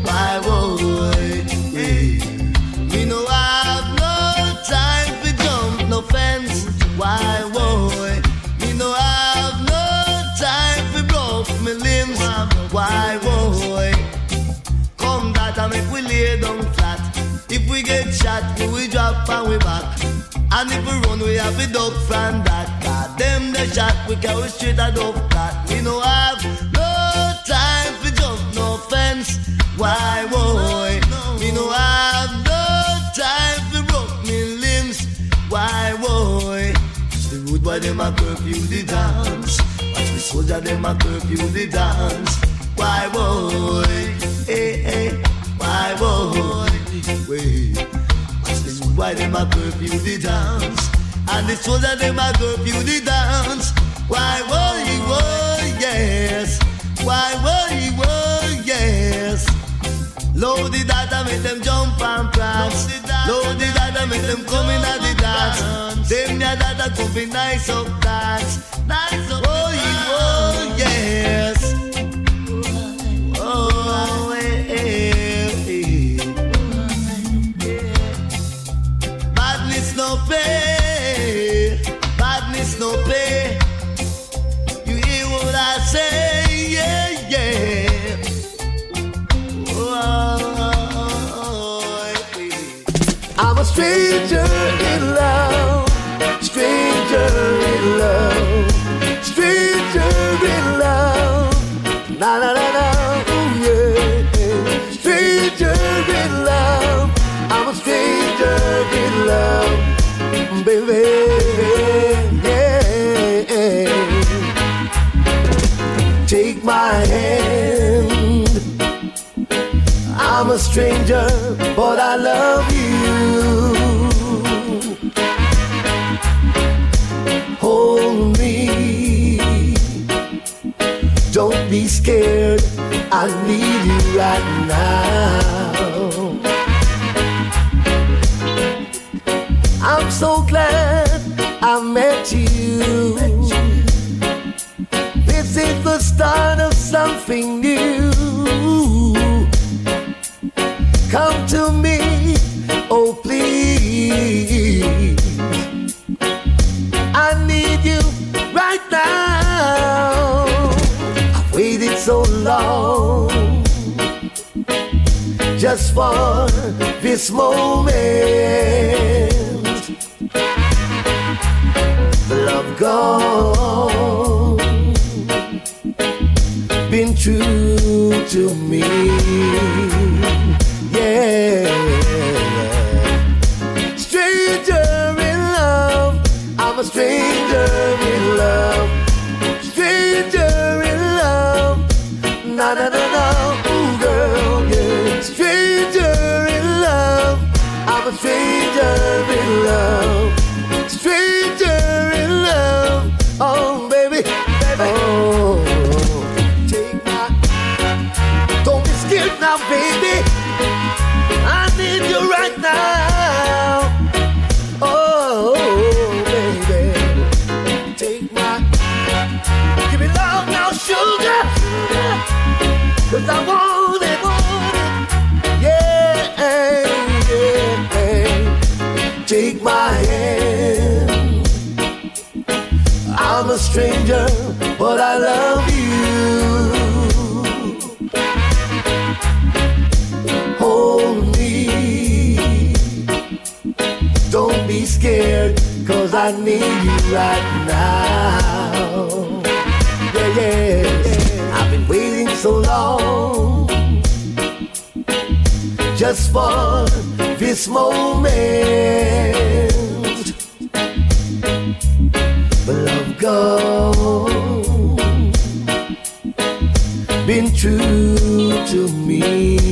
Why boy, yeah. Me no have no time for jump no fence. Why boy? Me no have no time for broke me limbs. Why boy? Come that I make we lay down flat. If we get shot, we drop and we back. And if we we have to duck from that. God them the shot, we carry straight a dove that. We no have no time for jump no fence. Why boy? Me no have no time for broke me limbs. Why boy? Watch the road boy them a curfew the dance. Watch the soldier them a curfew the dance. Why boy? Hey hey. Why boy? Wait. Watch the road boy them a curfew the dance. And the soldier them a curfew the dance. Why boy? Boy yes. Why boy? Boy yes. Load the data, make them jump and prance. Load the data, make them come in at the dance. Them ya data could be nice up dance. Nice up oh, oh, yes. Stranger in love, stranger in love, stranger in love. Na na na na, ooh yeah. Stranger in love, I'm a stranger in love, baby. Yeah. Take my hand. I'm a stranger, but I love scared. I need you right now. just for this moment. Love gone, been true to me. Yeah, stranger in love, I'm a stranger. stranger, but I love you. Hold me. Don't be scared, cause I need you right now. Yeah, yeah. I've been waiting so long. Just for this moment. true to me.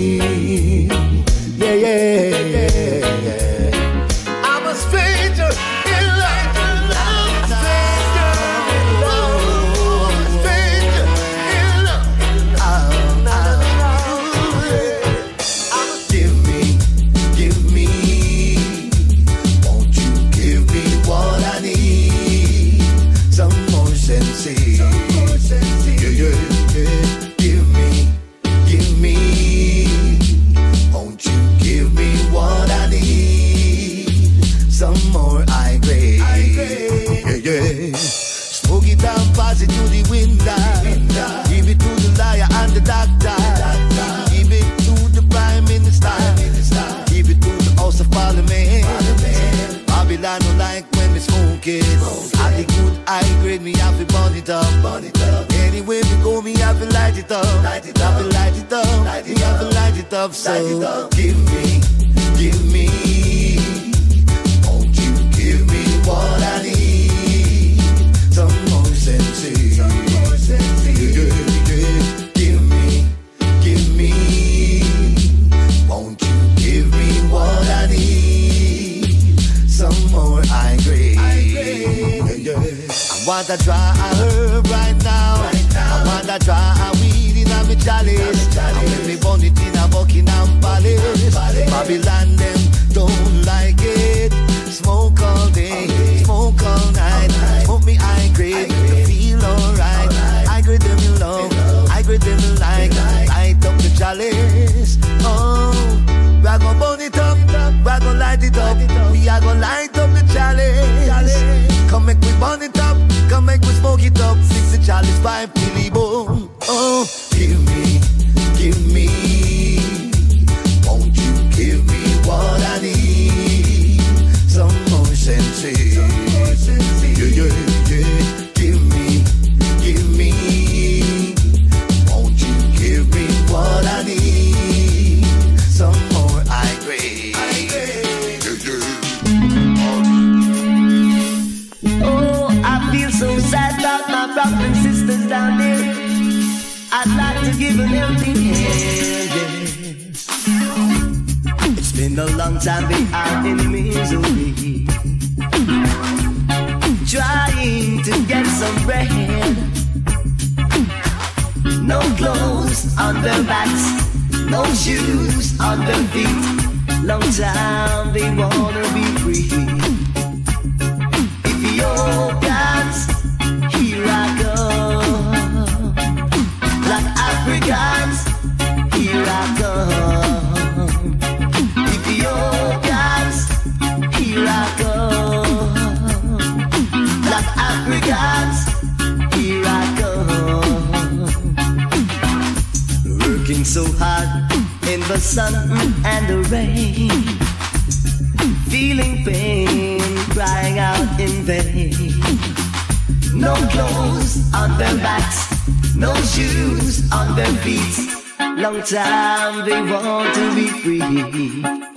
time they want to be free.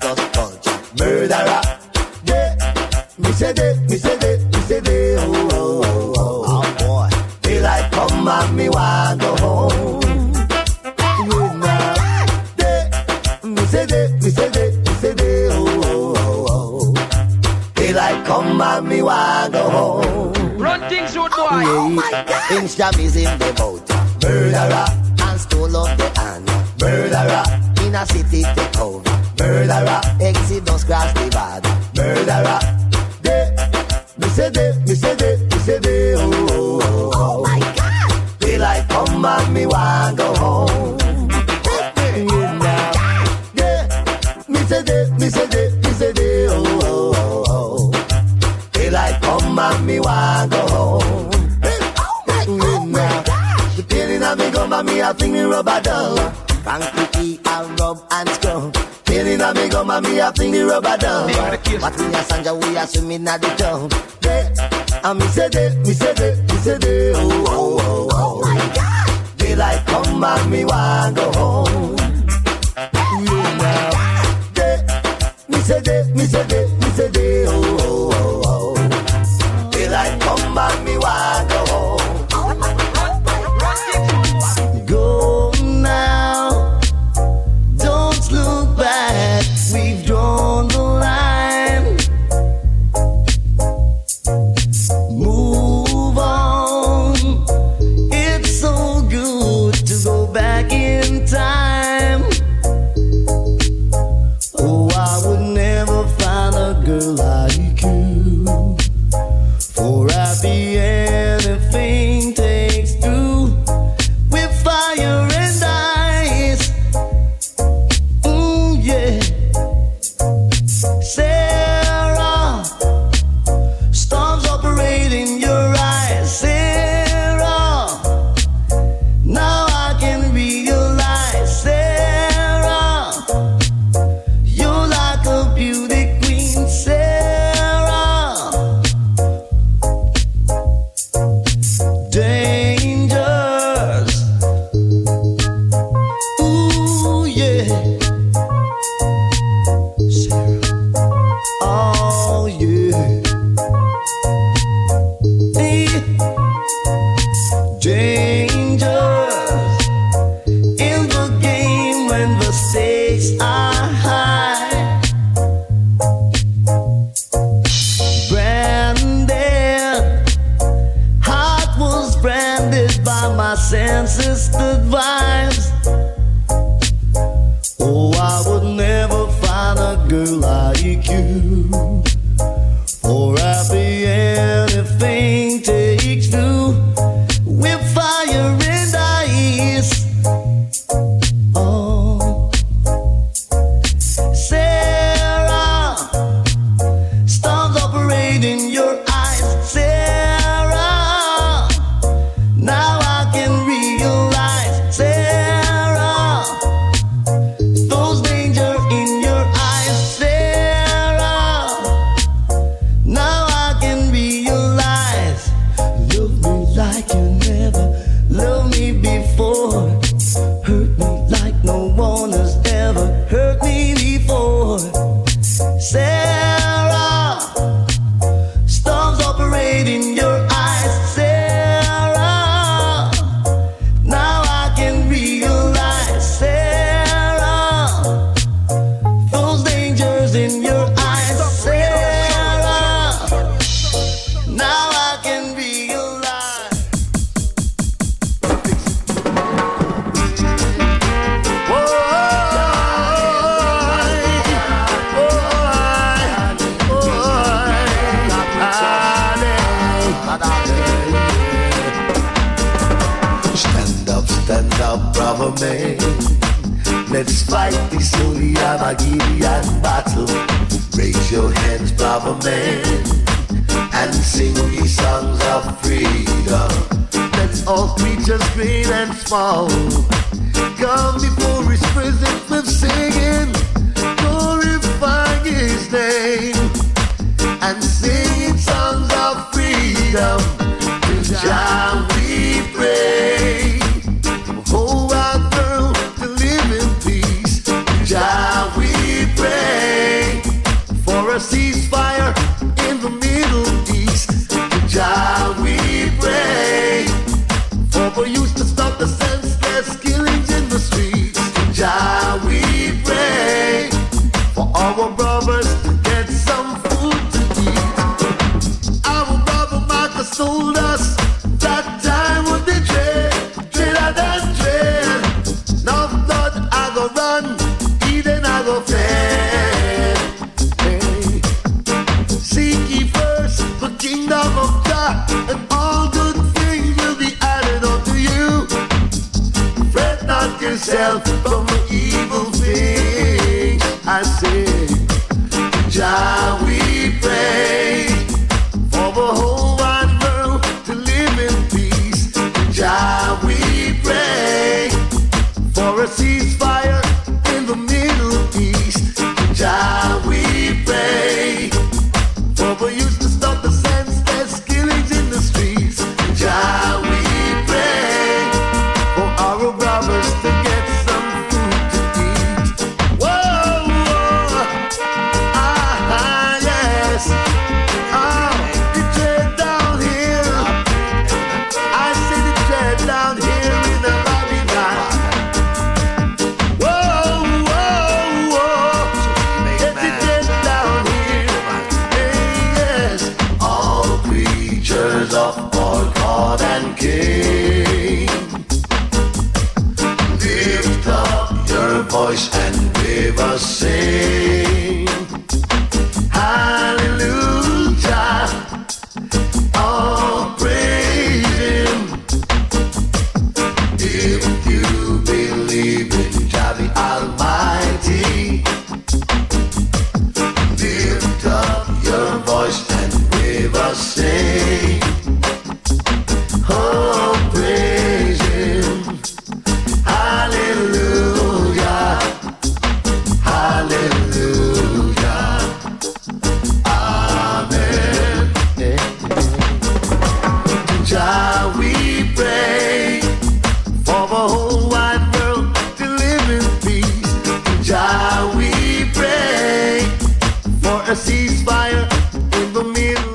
not culture. Murderer. Yeah. Me say they, me say they, me say they. Oh, oh, oh, oh, oh. boy. They like come and me want go home. You know. They, me say they, me say they, me say. Oh, oh, oh, oh. They like come and me want go home. Run things out, boy. Oh, oh my God. in the boat. Murderer. And stole of the hand. Murderer. In a city takeover. Murderer, exit don't scratch the Nevada. Murderer, they, me say they, me say they, me say they, oh, oh, oh, oh. oh my God. They like come and me want go home. Hey, yeah, now. Yeah, me say they, me say they, me say they, oh, oh, oh, oh. They like come and me want go home. Hey, oh my, hey, oh my now. God. The feeling of me come and me, a think me rubber doll. Frank Cookie. Come up, and me a fling the rubber down. But me and Sanja, we are swimming at the town. Day, and me say day, me say day, me say day. Oh, oh, oh, oh. oh my God. Daylight come and want go home. Yeah, now. Day, me say day, me say day. small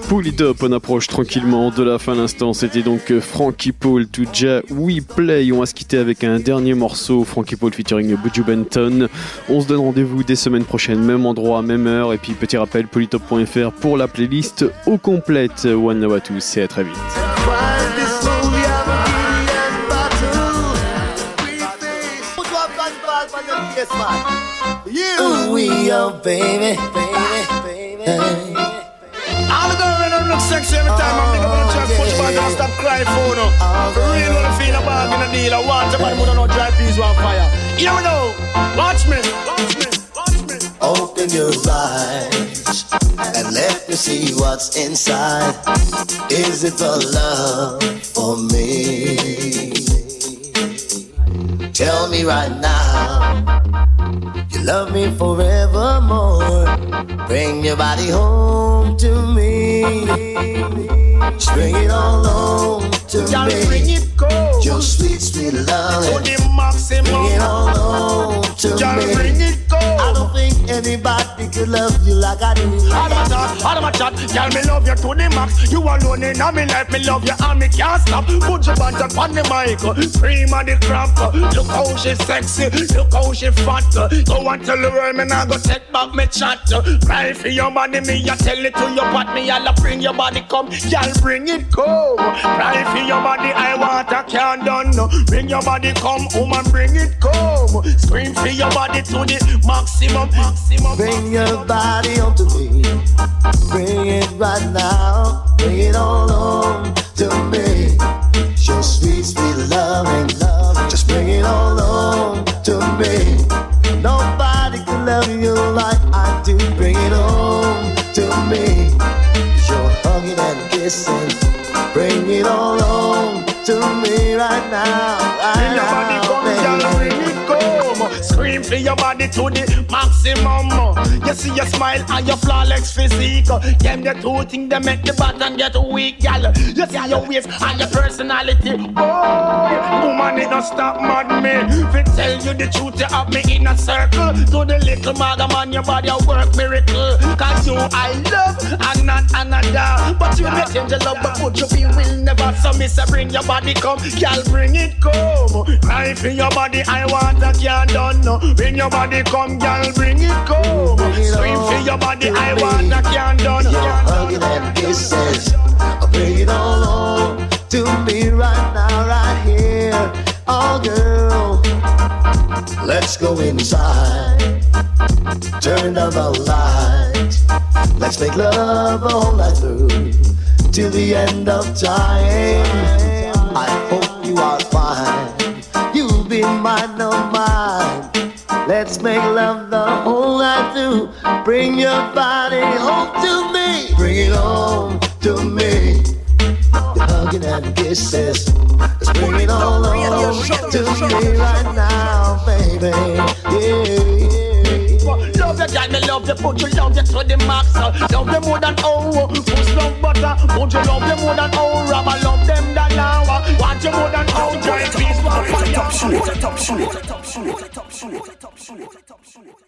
Pull it up, on approche tranquillement de la fin l'instant. C'était donc euh, Frankie Paul to Ja We Play. On va se quitter avec un dernier morceau, Frankie Paul featuring Buju Benton. On se donne rendez-vous des semaines prochaines, même endroit, même heure. Et puis petit rappel, polytop.fr pour la playlist au complète. One love à tous et à très vite. Ooh, we baby, baby. All the girls when look sexy every time I'm nigga wanna try to push back and stop crying for no. Real wanna feel a bag in a deal. I want somebody who don't know dry peas on fire. You never know. Watch me. Watch me. Watch me. Open your eyes and let me see what's inside. Is it the love for me? Tell me right now. You love me forevermore. Bring your body home to me. Just bring it all home to Y'all me. bring it cold. Your sweet, sweet love. To the Bring it all home to Y'all me. bring it I don't think anybody could love you like I do. All of my chat, all of my chat, girl, me love you to the max. You alone in my life, me love you and me can't stop. Put your band up on the mic, scream at the crap. Look how she sexy, look how she fat. Go and tell the world, me now go take back me chat. Cry for your body, me I tell it to your pot, me I'll bring your body come, girl, bring it come. Cry for your body, I want a can't done. Bring your body come, woman, bring it come. Scream for your body to the maximum, maximum. Bring your body onto me. Bring it right now. Bring it all on to me. Show sweet, sweet loving love. Just bring it all on to me. Nobody can love you like I do. Bring it on to me. Show hugging and kissing. Bring it all on to me right. Bring now, For your body to the maximum. You see your smile and your flawless physique. Them the two things that make the button get weak, girl. You see your waist and your personality. Oh, woman, it don't stop mad me. Fi tell you the truth, you have me in a circle. To the little maga man, your body a work miracle. Cause you I love and not another. But you make angel love, but put you be will never. So say bring your body come, girl, bring it come. Life in your body, I want a can't done. no. Bring your body come, girl, bring it come. Scream for your body, I want a can't done. Your hugging and kisses. I'll bring it all on to me right now, right here. Oh, girl. Let's go inside. Turn down the light. Let's make love all night through till the end of time. I hope you are fine. You'll be mine, no mine. Let's make love the whole night through. Bring your body home to me. Bring it home to me. Your hugging and kisses. Let's bring it all on to me right now, baby. baby. Yeah. Girl, me love you, but you love you to the max. uh. Love you more than oh, push love butter. Would you love you more than oh, rubber love them than now. uh. Want you more than oh, joy, peace, one fire. Top shoe, top shoe, top shoe, top shoe, top shoe, top shoe.